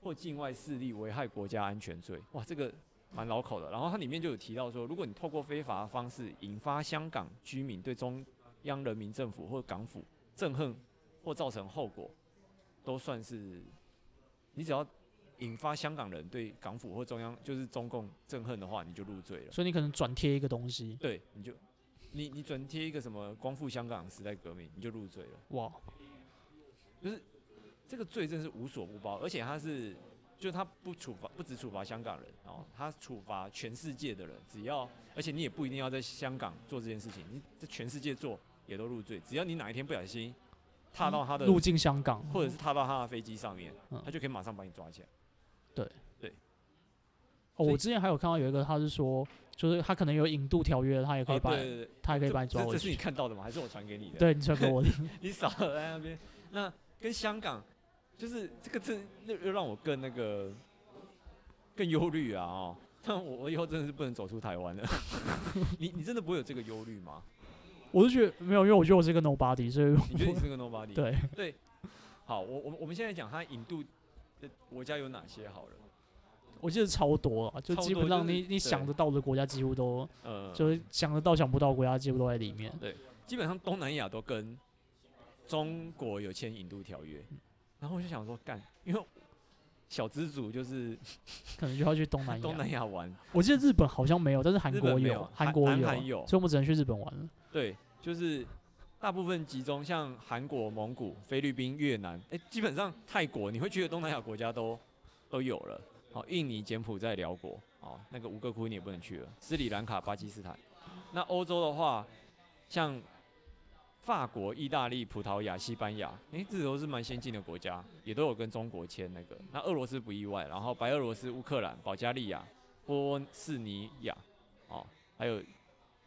或境外势力危害国家安全罪，哇，这个蛮绕口的。然后它里面就有提到说，如果你透过非法的方式引发香港居民对中央人民政府或港府憎恨或造成后果，都算是你只要引发香港人对港府或中央就是中共憎恨的话，你就入罪了。所以你可能转贴一个东西，对，你就你你转贴一个什么光复香港时代革命，你就入罪了。哇，就是。这个罪真是无所不包，而且他是，就他不处罚，不只处罚香港人，哦，他处罚全世界的人，只要，而且你也不一定要在香港做这件事情，你在全世界做也都入罪，只要你哪一天不小心踏到他的入境香港，或者是踏到他的飞机上面，他就可以马上把你抓起来。对对。哦，我之前还有看到有一个，他是说，就是他可能有引渡条约，他也可以把，他也可以把你抓回去。这是你看到的吗？还是我传给你的？对，你传给我的。[laughs] 你少了在那边，那跟香港。就是这个字，又又让我更那个更忧虑啊！哦，但我我以后真的是不能走出台湾了。[laughs] 你你真的不会有这个忧虑吗？我是觉得没有，因为我觉得我是一个 nobody，所以你觉得你是个 nobody？[laughs] 对对。好，我我我们现在讲它引渡的国家有哪些好了？我记得超多啊，就基本上你、就是、你想得到的国家几乎都，呃，就是想得到想不到国家几乎都在里面。对，基本上东南亚都跟中国有签引渡条约，然后我就想说干，因为小资主就是可能就要去东南亚东南亚玩。我记得日本好像没有，但是韩国有，韩国有，有，所以我们只能去日本玩了。对，就是大部分集中像韩国、蒙古、菲律宾、越南，哎、欸，基本上泰国你会去的东南亚国家都都有了。哦，印尼、柬埔寨、辽国，哦，那个吴哥窟你也不能去了。斯里兰卡、巴基斯坦。那欧洲的话，像法国、意大利、葡萄牙、西班牙，诶、欸，这都是蛮先进的国家，也都有跟中国签那个。那俄罗斯不意外，然后白俄罗斯、乌克兰、保加利亚、波斯尼亚，哦，还有，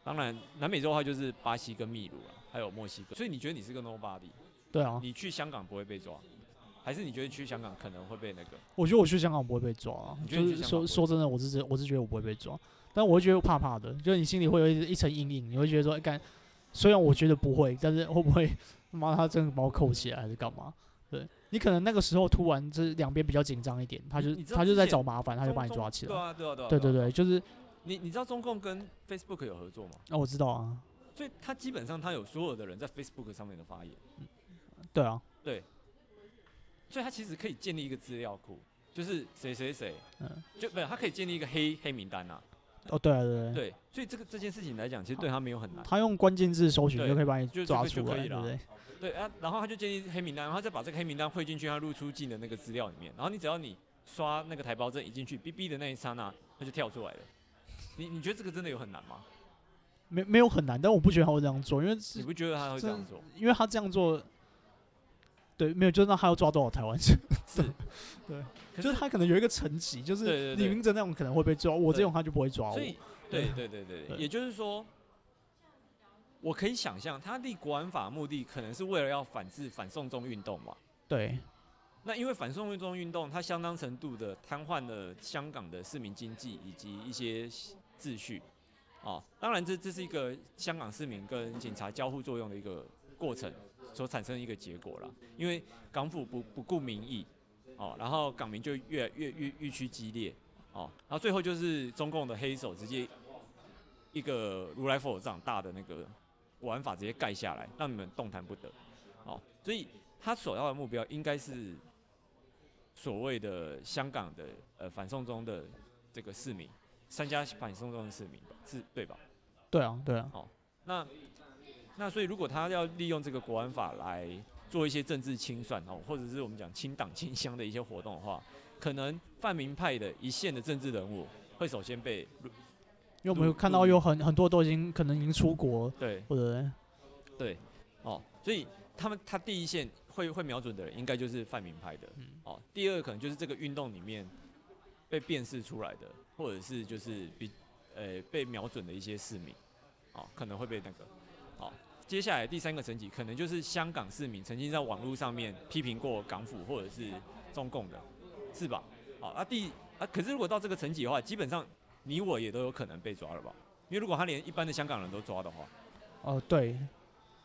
当然南美洲的话就是巴西跟秘鲁了，还有墨西哥。所以你觉得你是个 nobody？对啊。你去香港不会被抓？还是你觉得去香港可能会被那个？我觉得我去香港不会被抓啊。就是说说真的，我是我是觉得我不会被抓，但我会觉得怕怕的，就是你心里会有一一层阴影，你会觉得说，干，虽然我觉得不会，但是会不会妈他真的把我扣起来还是干嘛？对，你可能那个时候突然这两边比较紧张一点，他就他就在找麻烦，他就把你抓起来。对啊对啊对啊。对对对，就是你你知道中共跟 Facebook 有合作吗？啊，我知道啊。所以他基本上他有所有的人在 Facebook 上面的发言。嗯对啊。对。所以他其实可以建立一个资料库，就是谁谁谁，嗯，就不是他可以建立一个黑黑名单呐、啊。哦，对啊，对对，对。所以这个这件事情来讲，其实对他没有很难。他用关键字搜寻就可以把你抓出来，对不对？对啊，然后他就建立黑名单，然后再把这个黑名单汇进去他入出境的那个资料里面，然后你只要你刷那个台胞证一进去哔哔的那一刹那，他就跳出来了。你你觉得这个真的有很难吗？没没有很难，但我不觉得他会这样做，因为你不觉得他会这样做？因为他这样做。对，没有，就是那他要抓多少台湾人？[laughs] 是，对，就是他可能有一个层级，就是李明哲那种可能会被抓，我这种他就不会抓我。所以，对对对对，对，也就是说，我可以想象，他立国安法目的可能是为了要反制反送中运动嘛？对。那因为反送中运动，它相当程度的瘫痪了香港的市民经济以及一些秩序。哦，当然这这是一个香港市民跟警察交互作用的一个过程。所产生一个结果了，因为港府不不顾民意，哦，然后港民就越越越越趋激烈，哦，然后最后就是中共的黑手直接一个如来佛掌大的那个玩法直接盖下来，让你们动弹不得，哦，所以他所要的目标应该是所谓的香港的呃反送中的这个市民，三家反送中的市民是对吧？对啊，对啊，哦，那。那所以，如果他要利用这个国安法来做一些政治清算哦，或者是我们讲清党清乡的一些活动的话，可能泛民派的一线的政治人物会首先被，因为我们有看到有很很多都已经可能已经出国，对，或者对，哦，所以他们他第一线会会瞄准的人，应该就是泛民派的，哦，第二可能就是这个运动里面被辨识出来的，或者是就是比呃被瞄准的一些市民，哦，可能会被那个。接下来第三个层级可能就是香港市民曾经在网络上面批评过港府或者是中共的，是吧？好，啊第啊，可是如果到这个层级的话，基本上你我也都有可能被抓了吧？因为如果他连一般的香港人都抓的话，哦对，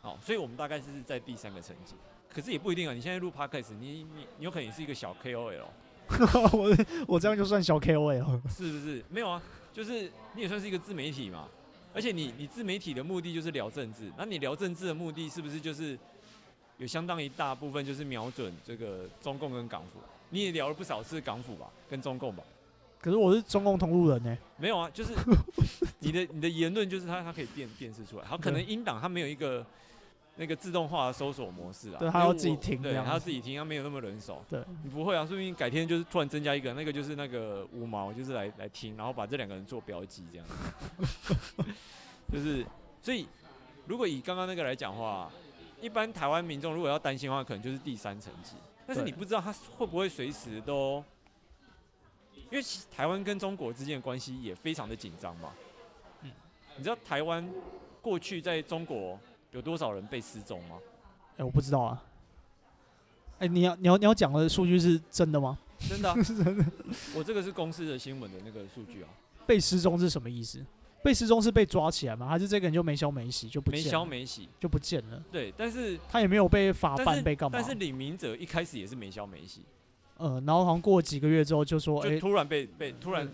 好，所以我们大概是在第三个层级，可是也不一定啊。你现在录 Podcast，你你你有可能是一个小 KOL，[laughs] 我我这样就算小 KOL，是不是？没有啊，就是你也算是一个自媒体嘛。而且你你自媒体的目的就是聊政治，那你聊政治的目的是不是就是有相当一大部分就是瞄准这个中共跟港府？你也聊了不少次港府吧，跟中共吧？可是我是中共同路人呢。没有啊，就是 [laughs] 你的你的言论就是他他可以辨辨识出来，好，可能英党他没有一个那个自动化的搜索模式啊，对，他要自己听，对，他要自己听，他没有那么人手。对，你不会啊，说不定改天就是突然增加一个，那个就是那个五毛，就是来来听，然后把这两个人做标记这样。[laughs] 就是，所以如果以刚刚那个来讲话，一般台湾民众如果要担心的话，可能就是第三层级。但是你不知道他会不会随时都，因为台湾跟中国之间的关系也非常的紧张嘛。嗯，你知道台湾过去在中国有多少人被失踪吗？哎、欸，我不知道啊。哎、欸，你要你要你要讲的数据是真的吗？真的、啊，[laughs] 是真的。我这个是公司的新闻的那个数据啊。被失踪是什么意思？被失踪是被抓起来吗？还是这个人就没消没息就不见了？没消没息就不见了。对，但是他也没有被法办，被干嘛？但是李明哲一开始也是没消没息。呃，然后好像过几个月之后就说，哎，突然被被突然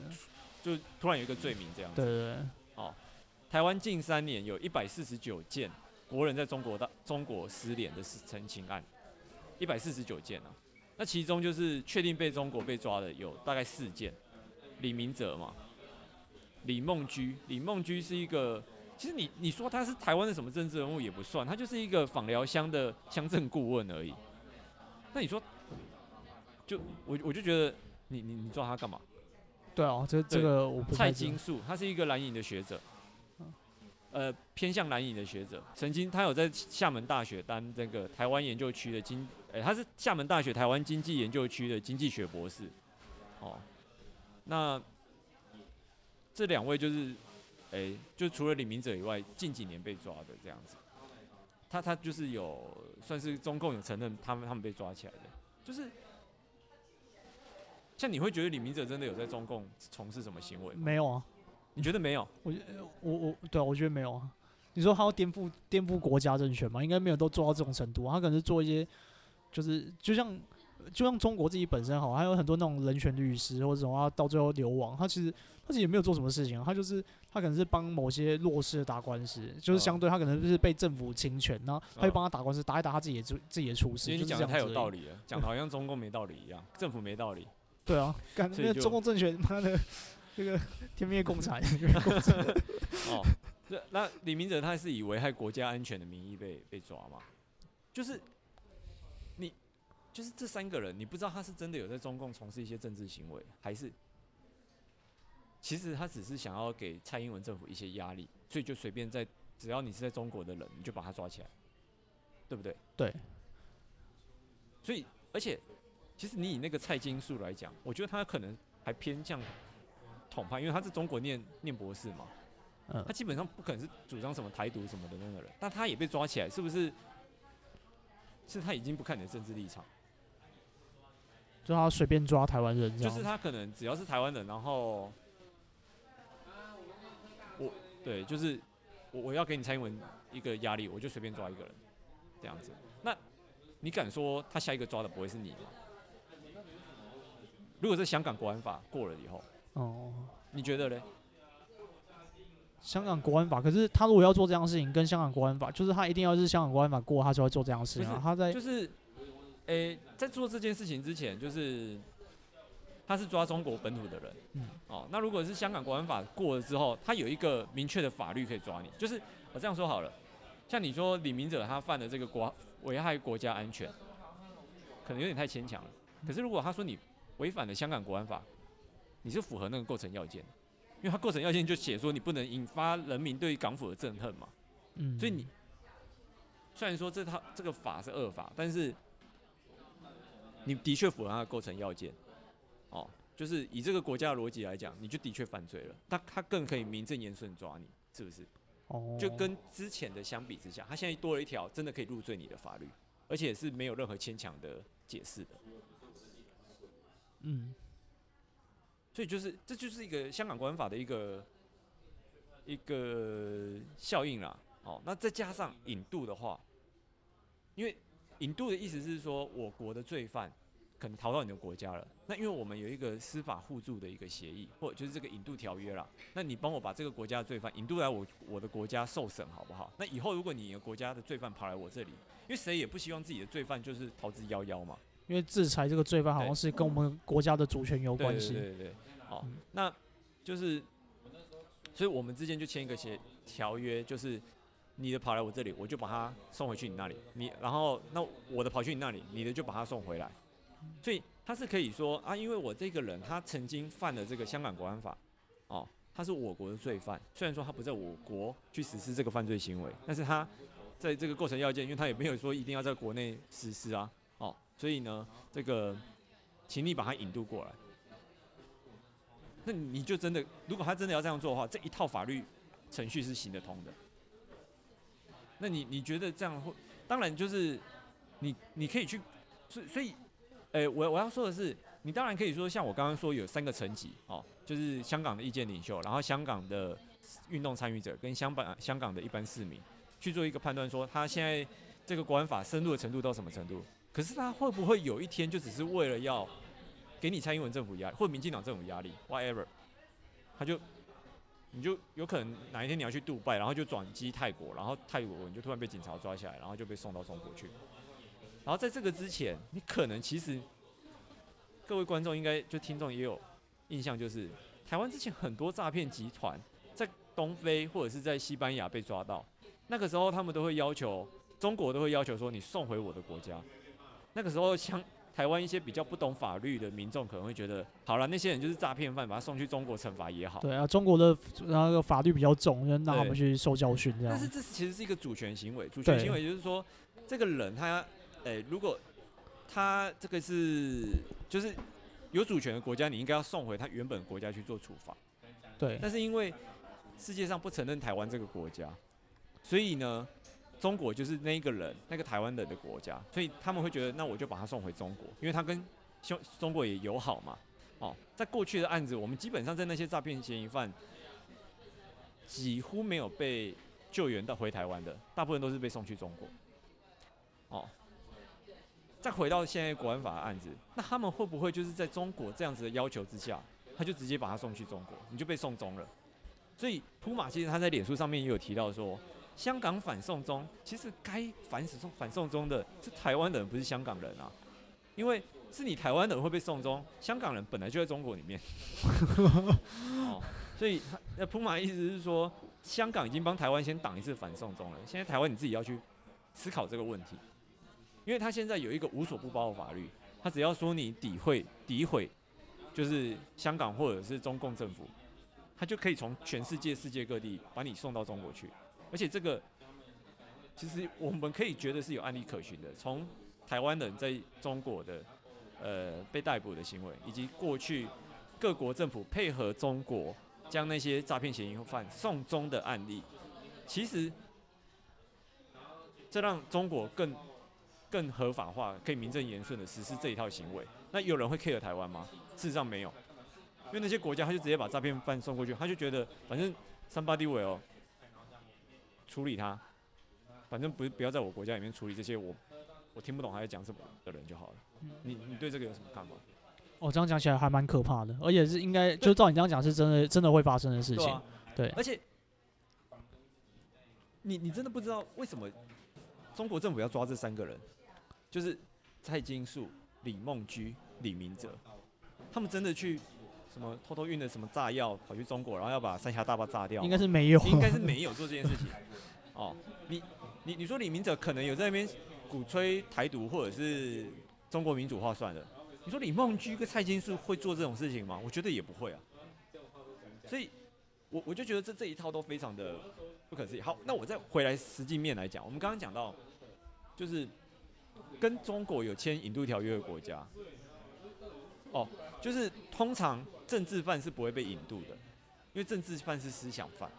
就突然有一个罪名这样子。对对对。哦，台湾近三年有一百四十九件国人在中国的中国失联的陈情案，一百四十九件啊。那其中就是确定被中国被抓的有大概四件，李明哲嘛。李梦居，李梦居是一个，其实你你说他是台湾的什么政治人物也不算，他就是一个访寮乡的乡镇顾问而已。那你说，就我我就觉得你你你抓他干嘛？对啊，这这个我不蔡金树，他是一个蓝营的学者，呃，偏向蓝营的学者，曾经他有在厦门大学当这个台湾研究区的经，哎、他是厦门大学台湾经济研究区的经济学博士。哦，那。这两位就是，哎、就除了李明哲以外，近几年被抓的这样子。他他就是有算是中共有承认他们他们被抓起来的，就是像你会觉得李明哲真的有在中共从事什么行为？没有啊，你觉得没有？我我我对啊，我觉得没有啊。你说他要颠覆颠覆国家政权吗？应该没有都做到这种程度。啊他可能是做一些，就是就像就像中国自己本身好，还有很多那种人权律师或者什么，到最后流亡，他其实。他自己也没有做什么事情，啊他就是他可能是帮某些弱势的打官司，就是相对他可能就是被政府侵权，然后他就帮他打官司，打一打他自己也出自己也出事。因为你讲的太有道理了，讲的好像中共没道理一样，政府没道理。[laughs] 对啊，感觉中共政权妈的这个 [laughs] 天灭 [laughs] 共产。哦，那那李明哲他是以危害国家安全的名义被被抓吗？就是你就是这三个人，你不知道他是真的有在中共从事一些政治行为，还是？其实他只是想要给蔡英文政府一些压力，所以就随便在只要你是在中国的人，你就把他抓起来，对不对？对。所以，而且，其实你以那个蔡金素来讲，我觉得他可能还偏向统派，因为他是中国念念博士嘛，嗯，他基本上不可能是主张什么台独什么的那个人，但他也被抓起来，是不是？是他已经不看你的政治立场，就他随便抓台湾人，就是他可能只要是台湾人，然后我。对，就是我我要给你蔡英文一个压力，我就随便抓一个人，这样子。那你敢说他下一个抓的不会是你吗？如果是香港国安法过了以后，哦，你觉得嘞？香港国安法，可是他如果要做这样的事情，跟香港国安法，就是他一定要是香港国安法过，他才会做这样的事情。他在就是，诶、欸，在做这件事情之前，就是。他是抓中国本土的人，嗯，哦，那如果是香港国安法过了之后，他有一个明确的法律可以抓你，就是我这样说好了，像你说李明哲他犯的这个国危害国家安全，可能有点太牵强了。可是如果他说你违反了香港国安法，你是符合那个构成要件，因为它构成要件就写说你不能引发人民对港府的憎恨嘛，嗯，所以你虽然说这套这个法是恶法，但是你的确符合它的构成要件。哦，就是以这个国家的逻辑来讲，你就的确犯罪了。他他更可以名正言顺抓你，是不是？哦。就跟之前的相比之下，他现在多了一条真的可以入罪你的法律，而且是没有任何牵强的解释的。嗯。所以就是这就是一个香港国安法的一个一个效应啦。哦，那再加上引渡的话，因为引渡的意思是说，我国的罪犯。可能逃到你的国家了，那因为我们有一个司法互助的一个协议，或就是这个引渡条约啦。那你帮我把这个国家的罪犯引渡来我我的国家受审，好不好？那以后如果你的国家的罪犯跑来我这里，因为谁也不希望自己的罪犯就是逃之夭夭嘛。因为制裁这个罪犯好像是跟我们国家的主权有关系。对对对对，好，那就是，所以我们之间就签一个协条约，就是你的跑来我这里，我就把他送回去你那里，你然后那我的跑去你那里，你的就把他送回来。所以他是可以说啊，因为我这个人他曾经犯了这个香港国安法，哦，他是我国的罪犯。虽然说他不在我国去实施这个犯罪行为，但是他在这个构成要件，因为他也没有说一定要在国内实施啊，哦，所以呢，这个，请你把他引渡过来。那你就真的，如果他真的要这样做的话，这一套法律程序是行得通的。那你你觉得这样会？当然就是你你可以去，所以所以。诶、我我要说的是，你当然可以说，像我刚刚说有三个层级，哦，就是香港的意见领袖，然后香港的运动参与者跟香港香港的一般市民去做一个判断，说他现在这个国安法深入的程度到什么程度？可是他会不会有一天就只是为了要给你蔡英文政府压力，或民进党政府压力，whatever，他就你就有可能哪一天你要去杜拜，然后就转机泰国，然后泰国你就突然被警察抓起来，然后就被送到中国去。然后在这个之前，你可能其实。各位观众应该就听众也有印象，就是台湾之前很多诈骗集团在东非或者是在西班牙被抓到，那个时候他们都会要求中国都会要求说，你送回我的国家。那个时候像台湾一些比较不懂法律的民众可能会觉得，好了，那些人就是诈骗犯，把他送去中国惩罚也好。对啊，中国的那个法律比较重，就让他们去受教训这样。但是这其实是一个主权行为，主权行为就是说，这个人他，诶，如果他这个是就是有主权的国家，你应该要送回他原本国家去做处罚。对。但是因为世界上不承认台湾这个国家，所以呢，中国就是那一个人，那个台湾人的国家，所以他们会觉得，那我就把他送回中国，因为他跟中中国也友好嘛。哦，在过去的案子，我们基本上在那些诈骗嫌疑犯几乎没有被救援到回台湾的，大部分都是被送去中国。哦。再回到现在国安法的案子，那他们会不会就是在中国这样子的要求之下，他就直接把他送去中国，你就被送中了？所以普马其实他在脸书上面也有提到说，香港反送中，其实该反送反送中的是台湾人，不是香港人啊，因为是你台湾人会被送中，香港人本来就在中国里面。[laughs] 哦，所以那普马意思是说，香港已经帮台湾先挡一次反送中了，现在台湾你自己要去思考这个问题。因为他现在有一个无所不包的法律，他只要说你诋毁、诋毁，就是香港或者是中共政府，他就可以从全世界、世界各地把你送到中国去。而且这个其实我们可以觉得是有案例可循的，从台湾人在中国的呃被逮捕的行为，以及过去各国政府配合中国将那些诈骗嫌疑犯送中的案例，其实这让中国更。更合法化，可以名正言顺的实施这一套行为。那有人会 care 台湾吗？事实上没有，因为那些国家他就直接把诈骗犯送过去，他就觉得反正 somebody will 处理他，反正不不要在我国家里面处理这些我我听不懂他在讲什么的人就好了。你你对这个有什么看法？哦，这样讲起来还蛮可怕的，而且是应该就照你这样讲是真的真的会发生的事情。对，啊、对，而且你你真的不知道为什么中国政府要抓这三个人？就是蔡金树、李梦居、李明哲，他们真的去什么偷偷运的什么炸药跑去中国，然后要把三峡大坝炸掉？应该是没有，应该是没有做这件事情。哦，你你你说李明哲可能有在那边鼓吹台独或者是中国民主化算了。你说李梦居跟蔡金树会做这种事情吗？我觉得也不会啊。所以我我就觉得这这一套都非常的不可思议。好，那我再回来实际面来讲，我们刚刚讲到就是。跟中国有签引渡条约的国家，哦，就是通常政治犯是不会被引渡的，因为政治犯是思想犯。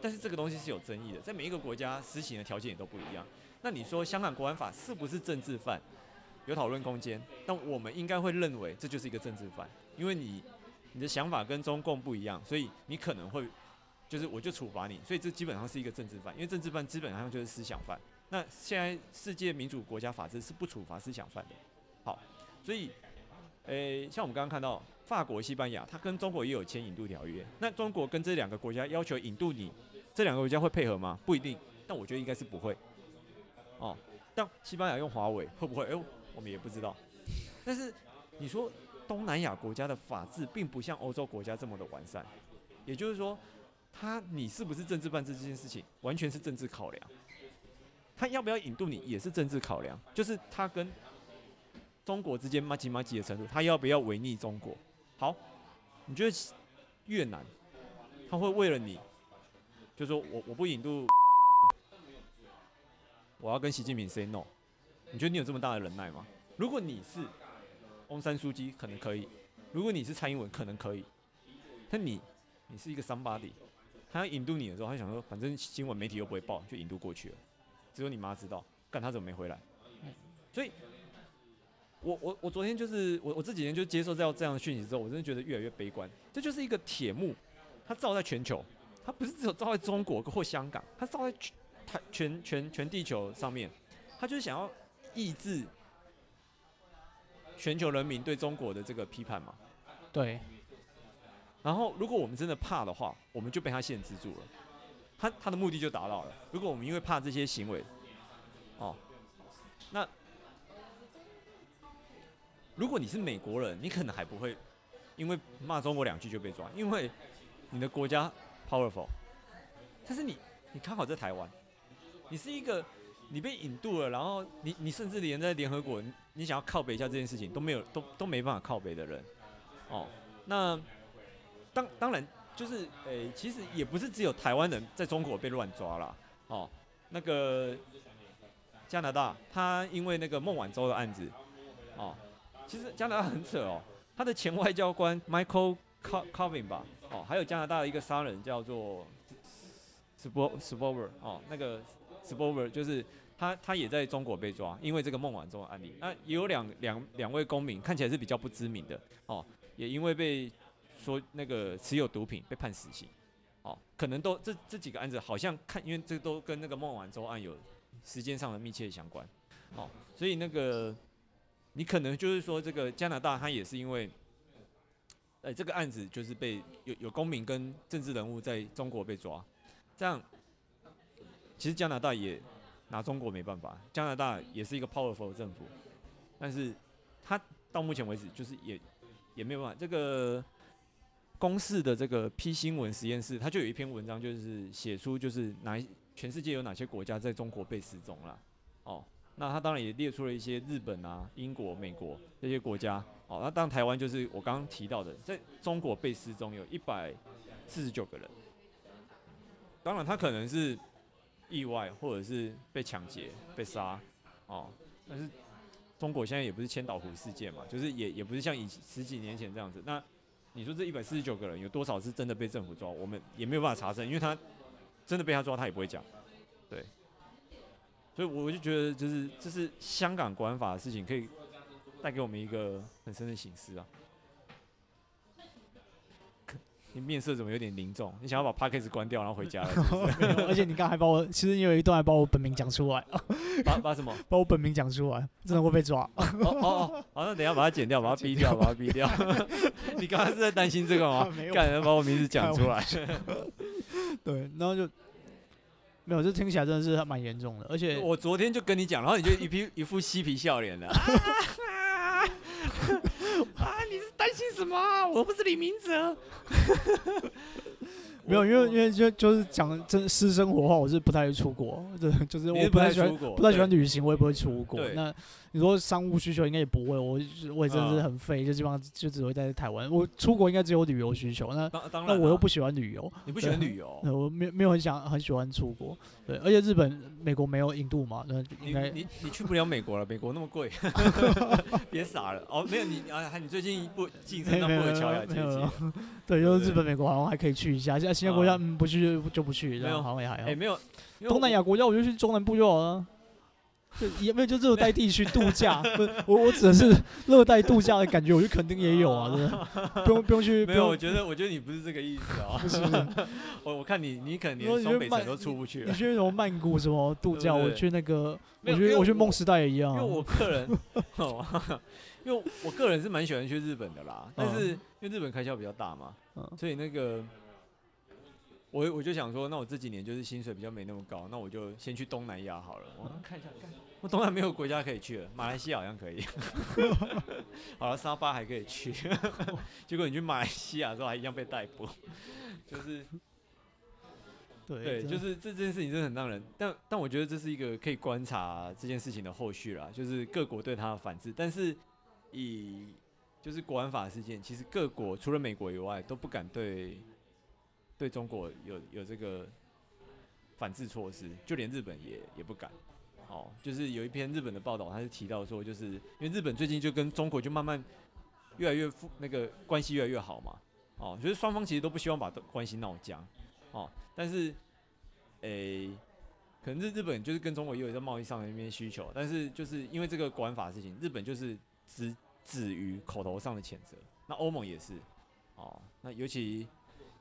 但是这个东西是有争议的，在每一个国家实行的条件也都不一样。那你说香港国安法是不是政治犯？有讨论空间。但我们应该会认为这就是一个政治犯，因为你你的想法跟中共不一样，所以你可能会就是我就处罚你，所以这基本上是一个政治犯，因为政治犯基本上就是思想犯。那现在世界民主国家法治是不处罚思想犯的，好，所以，诶、像我们刚刚看到法国、西班牙，它跟中国也有签引渡条约。那中国跟这两个国家要求引渡你，这两个国家会配合吗？不一定，但我觉得应该是不会。哦，但西班牙用华为会不会？哎、我们也不知道。但是你说东南亚国家的法治并不像欧洲国家这么的完善，也就是说，他你是不是政治犯这件事情，完全是政治考量。他要不要引渡你也是政治考量，就是他跟中国之间麻吉麻吉的程度，他要不要违逆中国？好，你觉得越南他会为了你，就说我我不引渡，[laughs] 我要跟习近平 say no？你觉得你有这么大的忍耐吗？如果你是翁山书记，可能可以；如果你是蔡英文，可能可以。但你你是一个 somebody，他要引渡你的时候，他想说，反正新闻媒体又不会报，就引渡过去了。只有你妈知道，干他怎么没回来？所以我我我昨天就是我我这几天就接受到这样的讯息之后，我真的觉得越来越悲观。这就是一个铁幕，它照在全球，它不是只有照在中国或香港，它照在全它全全全地球上面，它就是想要抑制全球人民对中国的这个批判嘛。对。然后，如果我们真的怕的话，我们就被他限制住了。他他的目的就达到了。如果我们因为怕这些行为，哦，那如果你是美国人，你可能还不会因为骂中国两句就被抓，因为你的国家 powerful。但是你你刚好在台湾，你是一个你被引渡了，然后你你甚至连在联合国，你想要靠北一下这件事情都没有，都都没办法靠北的人，哦，那。当当然就是诶、其实也不是只有台湾人在中国被乱抓了哦。那个加拿大，他因为那个孟晚舟的案子哦，其实加拿大很扯哦，他的前外交官 Michael Koving 吧，哦，还有加拿大的一个商人叫做 Spoover 哦，那个 Spoover 就是他，他也在中国被抓，因为这个孟晚舟的案例。那也有两两两位公民看起来是比较不知名的哦，也因为被。说那个持有毒品被判死刑，哦，可能都这这几个案子好像看，因为这都跟那个孟晚舟案有时间上的密切相关，哦，所以那个你可能就是说这个加拿大他也是因为，呃，这个案子就是被有有公民跟政治人物在中国被抓，这样其实加拿大也拿中国没办法，加拿大也是一个 powerful 政府，但是他到目前为止就是也也没有办法这个。公示的这个 P 新闻实验室，他就有一篇文章，就是写出就是哪全世界有哪些国家在中国被失踪了，哦，那他当然也列出了一些日本啊、英国、美国这些国家，哦，那当然台湾就是我刚刚提到的，在中国被失踪有一百四十九个人，当然他可能是意外或者是被抢劫、被杀，哦，但是中国现在也不是千岛湖事件嘛，就是也也不是像以十几年前这样子，那。你说这一百四十九个人有多少是真的被政府抓？我们也没有办法查证，因为他真的被他抓，他也不会讲。对，所以我就觉得，就是这是香港国安法的事情，可以带给我们一个很深的醒思啊。[laughs] 你面色怎么有点凝重？你想要把 Podcast 关掉，然后回家了是是？[laughs] 而且你刚还把我，其实你有一段还把我本名讲出来，把把什么？[laughs] 把我本名讲出来，真的会被抓。哦哦哦，好，那等一下把它剪掉，把它逼掉，把它逼掉。你刚刚是在担心这个吗？没有，干人把我名字讲出来。对，然后就没有，这听起来真的是蛮严重的。而且我昨天就跟你讲，然后你就 [laughs] 一皮一副嬉皮笑脸的。[laughs] 啊！你是担心什么啊？我不是李明哲。[laughs] 没有，因为因为就就是讲真私生活的话，我是不太会出国。对，就是我不太喜欢不太喜欢旅行，我也不会出国。那你说商务需求应该也不会，我我也真的是很废，就基本上就只会待在台湾。我出国应该只有旅游需求。那那我又不喜欢旅游。你不喜欢旅游？我没没有很想很喜欢出国。对，而且日本、美国没有印度嘛？那应该你你去不了美国了，美国那么贵。[laughs] 别傻了哦，没有你啊，你最近不晋升到布尔乔亚阶级？对，就是日本、美国好像还可以去一下。现在其他国家嗯不去就不去，没有好像也还好。哎，没有东南亚国家，我就去中南部就好了。就 [laughs] 也没有就热带地区度假，[laughs] 我我指的是热带度假的感觉，我就肯定也有啊，对不用不用去。没有，我觉得我觉得你不是这个意思啊。不是，我我看你你可能连双北城都出不去。你去什么曼谷什么度假？我去那个，我去我去梦时代也一样。因为我个人，因为我个人是蛮喜欢去日本的啦，但是因为日本开销比较大嘛，所以那个。我我就想说，那我这几年就是薪水比较没那么高，那我就先去东南亚好了。我看一下，看我东南没有国家可以去了，马来西亚好像可以。[laughs] 好了，沙巴还可以去，[laughs] 结果你去马来西亚之后还一样被逮捕，就是，[laughs] 对，对就是这件事情真的很让人，但但我觉得这是一个可以观察这件事情的后续啦，就是各国对他的反制，但是以就是国安法事件，其实各国除了美国以外都不敢对。对中国有有这个反制措施，就连日本也也不敢。哦，就是有一篇日本的报道，他是提到说，就是因为日本最近就跟中国就慢慢越来越富，那个关系越来越好嘛。哦，就是双方其实都不希望把关系闹僵。哦，但是，诶、可能日日本就是跟中国也有在贸易上的一些需求，但是就是因为这个国安法事情，日本就是只止于口头上的谴责。那欧盟也是，哦，那尤其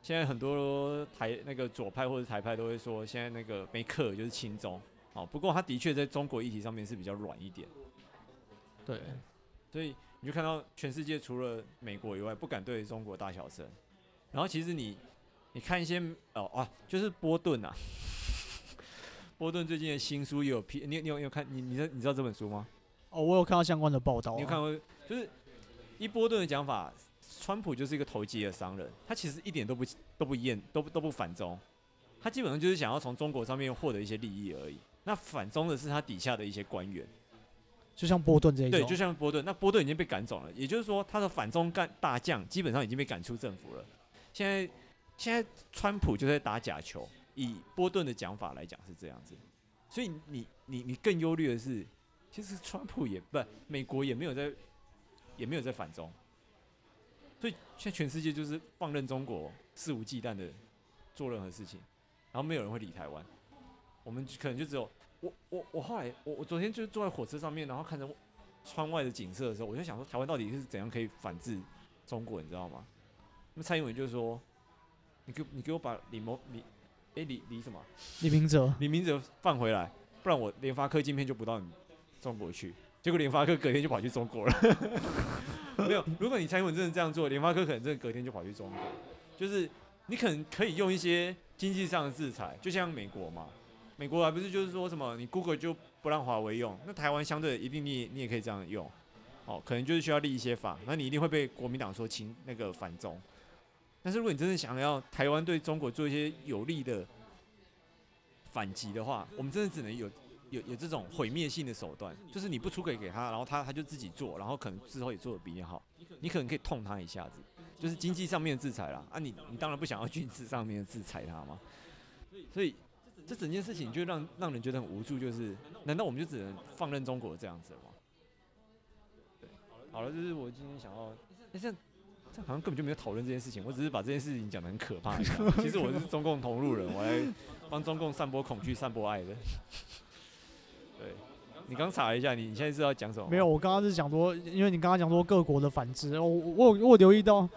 现在很多台那个左派或者台派都会说，现在那个梅克尔就是亲中，哦，不过他的确在中国议题上面是比较软一点。对，所以你就看到全世界除了美国以外，不敢对中国大小声。然后其实你你看一些哦啊，就是波顿啊，[laughs] 波顿最近的新书也有批，你你有你有看你你知你知道这本书吗？哦，我有看到相关的报道啊。你有看过？就是一波顿的讲法，川普就是一个投机的商人，他其实一点都不都不厌都都不反中，他基本上就是想要从中国上面获得一些利益而已。那反中的是他底下的一些官员。就像波顿这一，对，就像波顿，那波顿已经被赶走了，也就是说，他的反中干大将基本上已经被赶出政府了。现在，现在川普就在打假球，以波顿的讲法来讲是这样子。所以你，你，你更忧虑的是，其实川普也不，美国也没有在，也没有在反中。所以，现在全世界就是放任中国肆无忌惮的做任何事情，然后没有人会理台湾，我们可能就只有。我我我后来我我昨天就坐在火车上面，然后看着窗外的景色的时候，我就想说，台湾到底是怎样可以反制中国，你知道吗？那么蔡英文就说：“你给你给我把李某李哎李李什么李明哲李明哲放回来，不然我联发科晶片就不到你中国去。”结果联发科隔天就跑去中国了。[laughs] 没有，如果你蔡英文真的这样做，联发科可能真的隔天就跑去中国。就是你可能可以用一些经济上的制裁，就像美国嘛。美国还不是就是说什么你 Google 就不让华为用，那台湾相对一定你你也可以这样用，哦，可能就是需要立一些法，那你一定会被国民党说亲那个反中。但是如果你真的想要台湾对中国做一些有利的反击的话，我们真的只能有有有这种毁灭性的手段，就是你不出轨给他，然后他他就自己做，然后可能之后也做得比你好，你可能可以痛他一下子，就是经济上面的制裁啦。啊你，你当然不想要军事上面的制裁他嘛，所以。这整件事情就让让人觉得很无助，就是难道我们就只能放任中国这样子了吗？对，好了，就是我今天想要，哎，这这好像根本就没有讨论这件事情，我只是把这件事情讲得很可怕。其实我是中共同路人，我来帮中共散播恐惧、散播爱的。对，你刚查了一下，你你现在是要讲什么？没有，我刚刚是讲说，因为你刚刚讲说各国的反制，我我我有留意到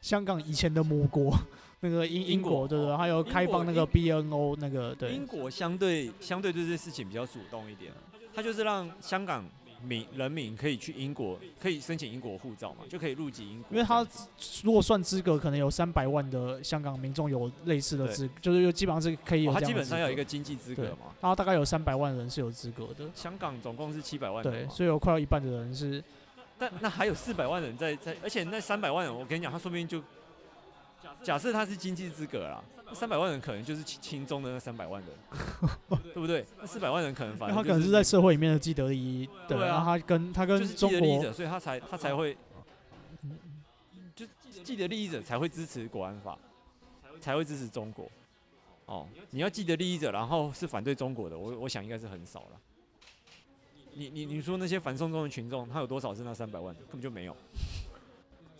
香港以前的母国。[laughs] 那个英英国对不对？还有开放那个 BNO 那个对。英国相对相对对这些事情比较主动一点，他就是让香港民人民可以去英国，可以申请英国护照嘛，就可以入籍英国。因为他如果算资格，可能有三百万的香港民众有类似的资，就是基本上是可以有。他基本上有一个经济资格嘛。他大概有三百万人是有资格的。香港总共是七百万人。对，所以有快要一半的人是。但那还有四百万人在在，而且那三百万人，我跟你讲，他说不定就。假设他是经济资格啦，三百万人可能就是轻中的那三百万人，对不对？那四百万人可能反正、就是、他可能是在社会里面的既得利益，对，对啊，他跟他跟中国，者，所以他才他才会，就既得利益者才会支持国安法，才会支持中国。哦，你要既得利益者，然后是反对中国的，我我想应该是很少了。你你你说那些反送中的群众，他有多少是那三百万？根本就没有。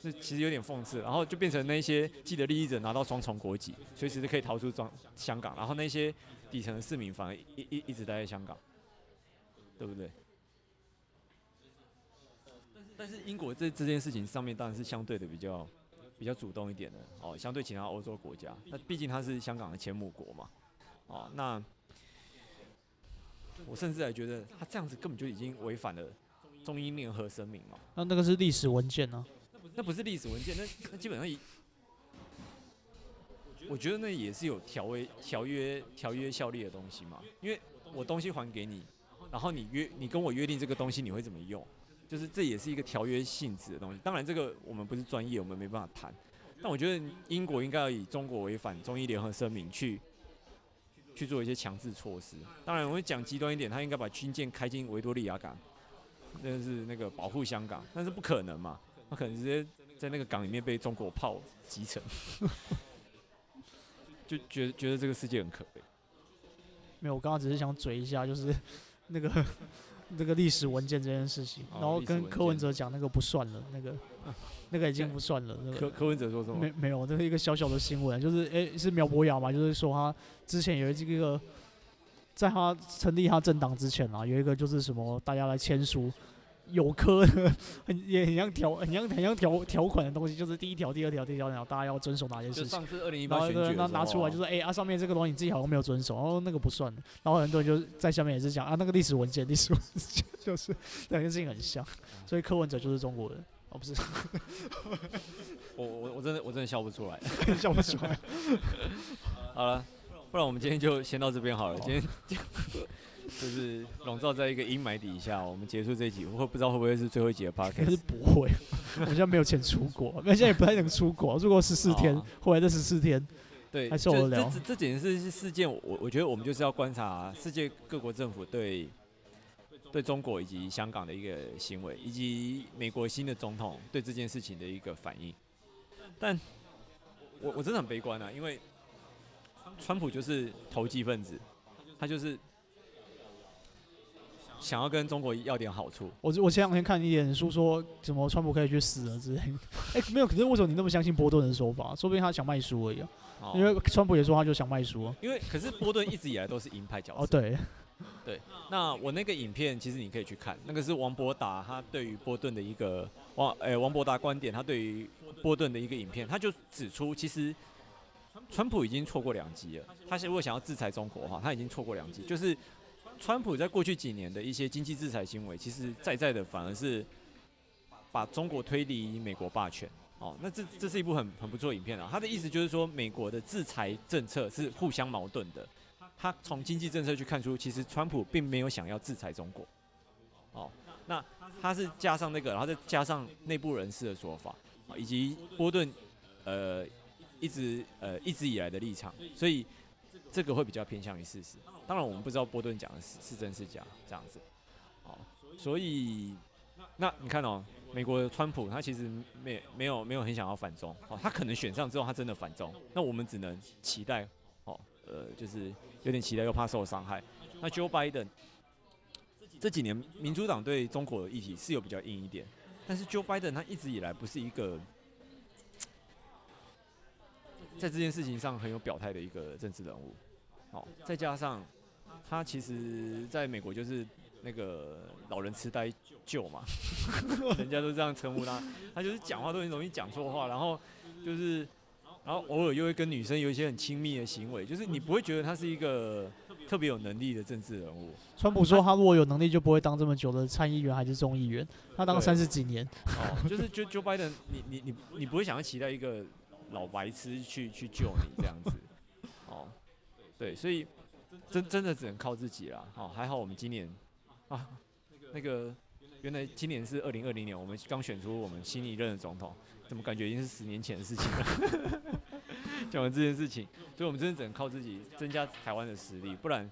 是其实有点讽刺，然后就变成那些既得利益者拿到双重国籍，随时都可以逃出中香港，然后那些底层的市民反而一一一直待在香港，对不对？但是英国这这件事情上面当然是相对的比较比较主动一点的哦，相对其他欧洲国家，那毕竟它是香港的前母国嘛，哦，那我甚至还觉得他这样子根本就已经违反了中英联合声明嘛。那那个是历史文件呢、啊？那不是历史文件，那那基本上，我觉得那也是有条约、条约、条约效力的东西嘛。因为我东西还给你，然后你约你跟我约定这个东西你会怎么用，就是这也是一个条约性质的东西。当然这个我们不是专业，我们没办法谈。但我觉得英国应该要以中国违反中英联合声明去去做一些强制措施。当然我会讲极端一点，他应该把军舰开进维多利亚港，那是那个保护香港，但是不可能嘛。他可能直接在那个港里面被中国炮击沉，[laughs] 就觉得觉得这个世界很可悲。没有，我刚刚只是想嘴一下，就是 [laughs] 那个那个历史文件这件事情，然后跟柯文哲讲那个不算了，那个那个已经不算了。那个柯柯文哲说什么？没没有，这是一个小小的新闻，就是诶、欸、是苗博雅嘛，就是说他之前有一个，在他成立他政党之前啊，有一个就是什么大家来签署。有科的，很也很像条，很像很像条条款的东西，就是第一条、第二条、第三条，大家要遵守哪些事情。上次二零一八选举然后拿出来就说，哎、欸、啊，上面这个东西你自己好像没有遵守，然后那个不算。然后很多人就在下面也是讲啊，那个历史文件、历史文件就是两件 [laughs] 事情很像，所以柯文哲就是中国人，哦不是。我我我真的我真的笑不出来，[laughs] 笑不出来。[laughs] 好了，不然我们今天就先到这边好了，今天。就是笼罩在一个阴霾底下，我们结束这一集，我不知道会不会是最后一集的 podcast。[laughs] 可是不会，我现在没有钱出国，那现在也不太能出国，出国十四天，后来这十四天，对，还受得了。这这简直是事件，我我觉得我们就是要观察世界各国政府对对中国以及香港的一个行为，以及美国新的总统对这件事情的一个反应。但我我真的很悲观啊，因为川普就是投机分子，他就是。想要跟中国要点好处，我我前两天看一点书说，什么川普可以去死了之类。[laughs] 哎、欸，没有，可是为什么你那么相信波顿的说法？说不定他想卖书而已啊。哦、因为川普也说他就想卖书啊。因为可是波顿一直以来都是鹰派角色。哦，对，[laughs] 对。那我那个影片其实你可以去看，那个是王博达他对于波顿的一个王哎、欸、王博达观点，他对于波顿的一个影片，他就指出其实川普已经错过两集了。他如果想要制裁中国的话，他已经错过两集，就是。川普在过去几年的一些经济制裁行为，其实在在的反而是把中国推离美国霸权。哦，那这这是一部很很不错影片啊。他的意思就是说，美国的制裁政策是互相矛盾的。他从经济政策去看出，其实川普并没有想要制裁中国。哦，那他是加上那个，然后再加上内部人士的说法，以及波顿呃一直呃一直以来的立场，所以。这个会比较偏向于事实，当然我们不知道波顿讲的是是真是假，这样子，哦，所以那你看哦，美国的川普他其实没没有没有很想要反中，哦，他可能选上之后他真的反中，那我们只能期待，哦，呃，就是有点期待又怕受伤害。那 Joe Biden 这几年民主党对中国的议题是有比较硬一点，但是 Joe Biden 他一直以来不是一个。在这件事情上很有表态的一个政治人物，好，再加上他其实在美国就是那个老人痴呆舅嘛，[laughs] 人家都这样称呼他，他就是讲话都很容易讲错话，然后就是，然后偶尔又会跟女生有一些很亲密的行为，就是你不会觉得他是一个特别有能力的政治人物。川普说他如果有能力就不会当这么久的参议员还是众议员，他当了三十几年。哦，就是就 Joe Biden，你你你你不会想要期待一个。老白痴去去救你这样子，[laughs] 哦，对，所以真真的只能靠自己了。哦，还好我们今年啊，那个原来今年是二零二零年，我们刚选出我们新一任的总统，怎么感觉已经是十年前的事情了？[laughs] 讲完这件事情，所以我们真的只能靠自己增加台湾的实力，不然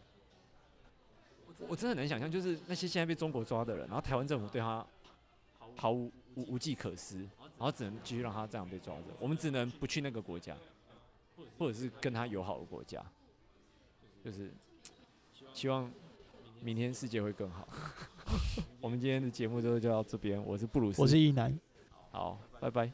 我真的很难想象，就是那些现在被中国抓的人，然后台湾政府对他毫无无无计可施。然后只能继续让他这样被抓着，我们只能不去那个国家，或者是跟他友好的国家，就是希望明天世界会更好。[laughs] 我们今天的节目就就到这边，我是布鲁斯，我是一男，好，拜拜。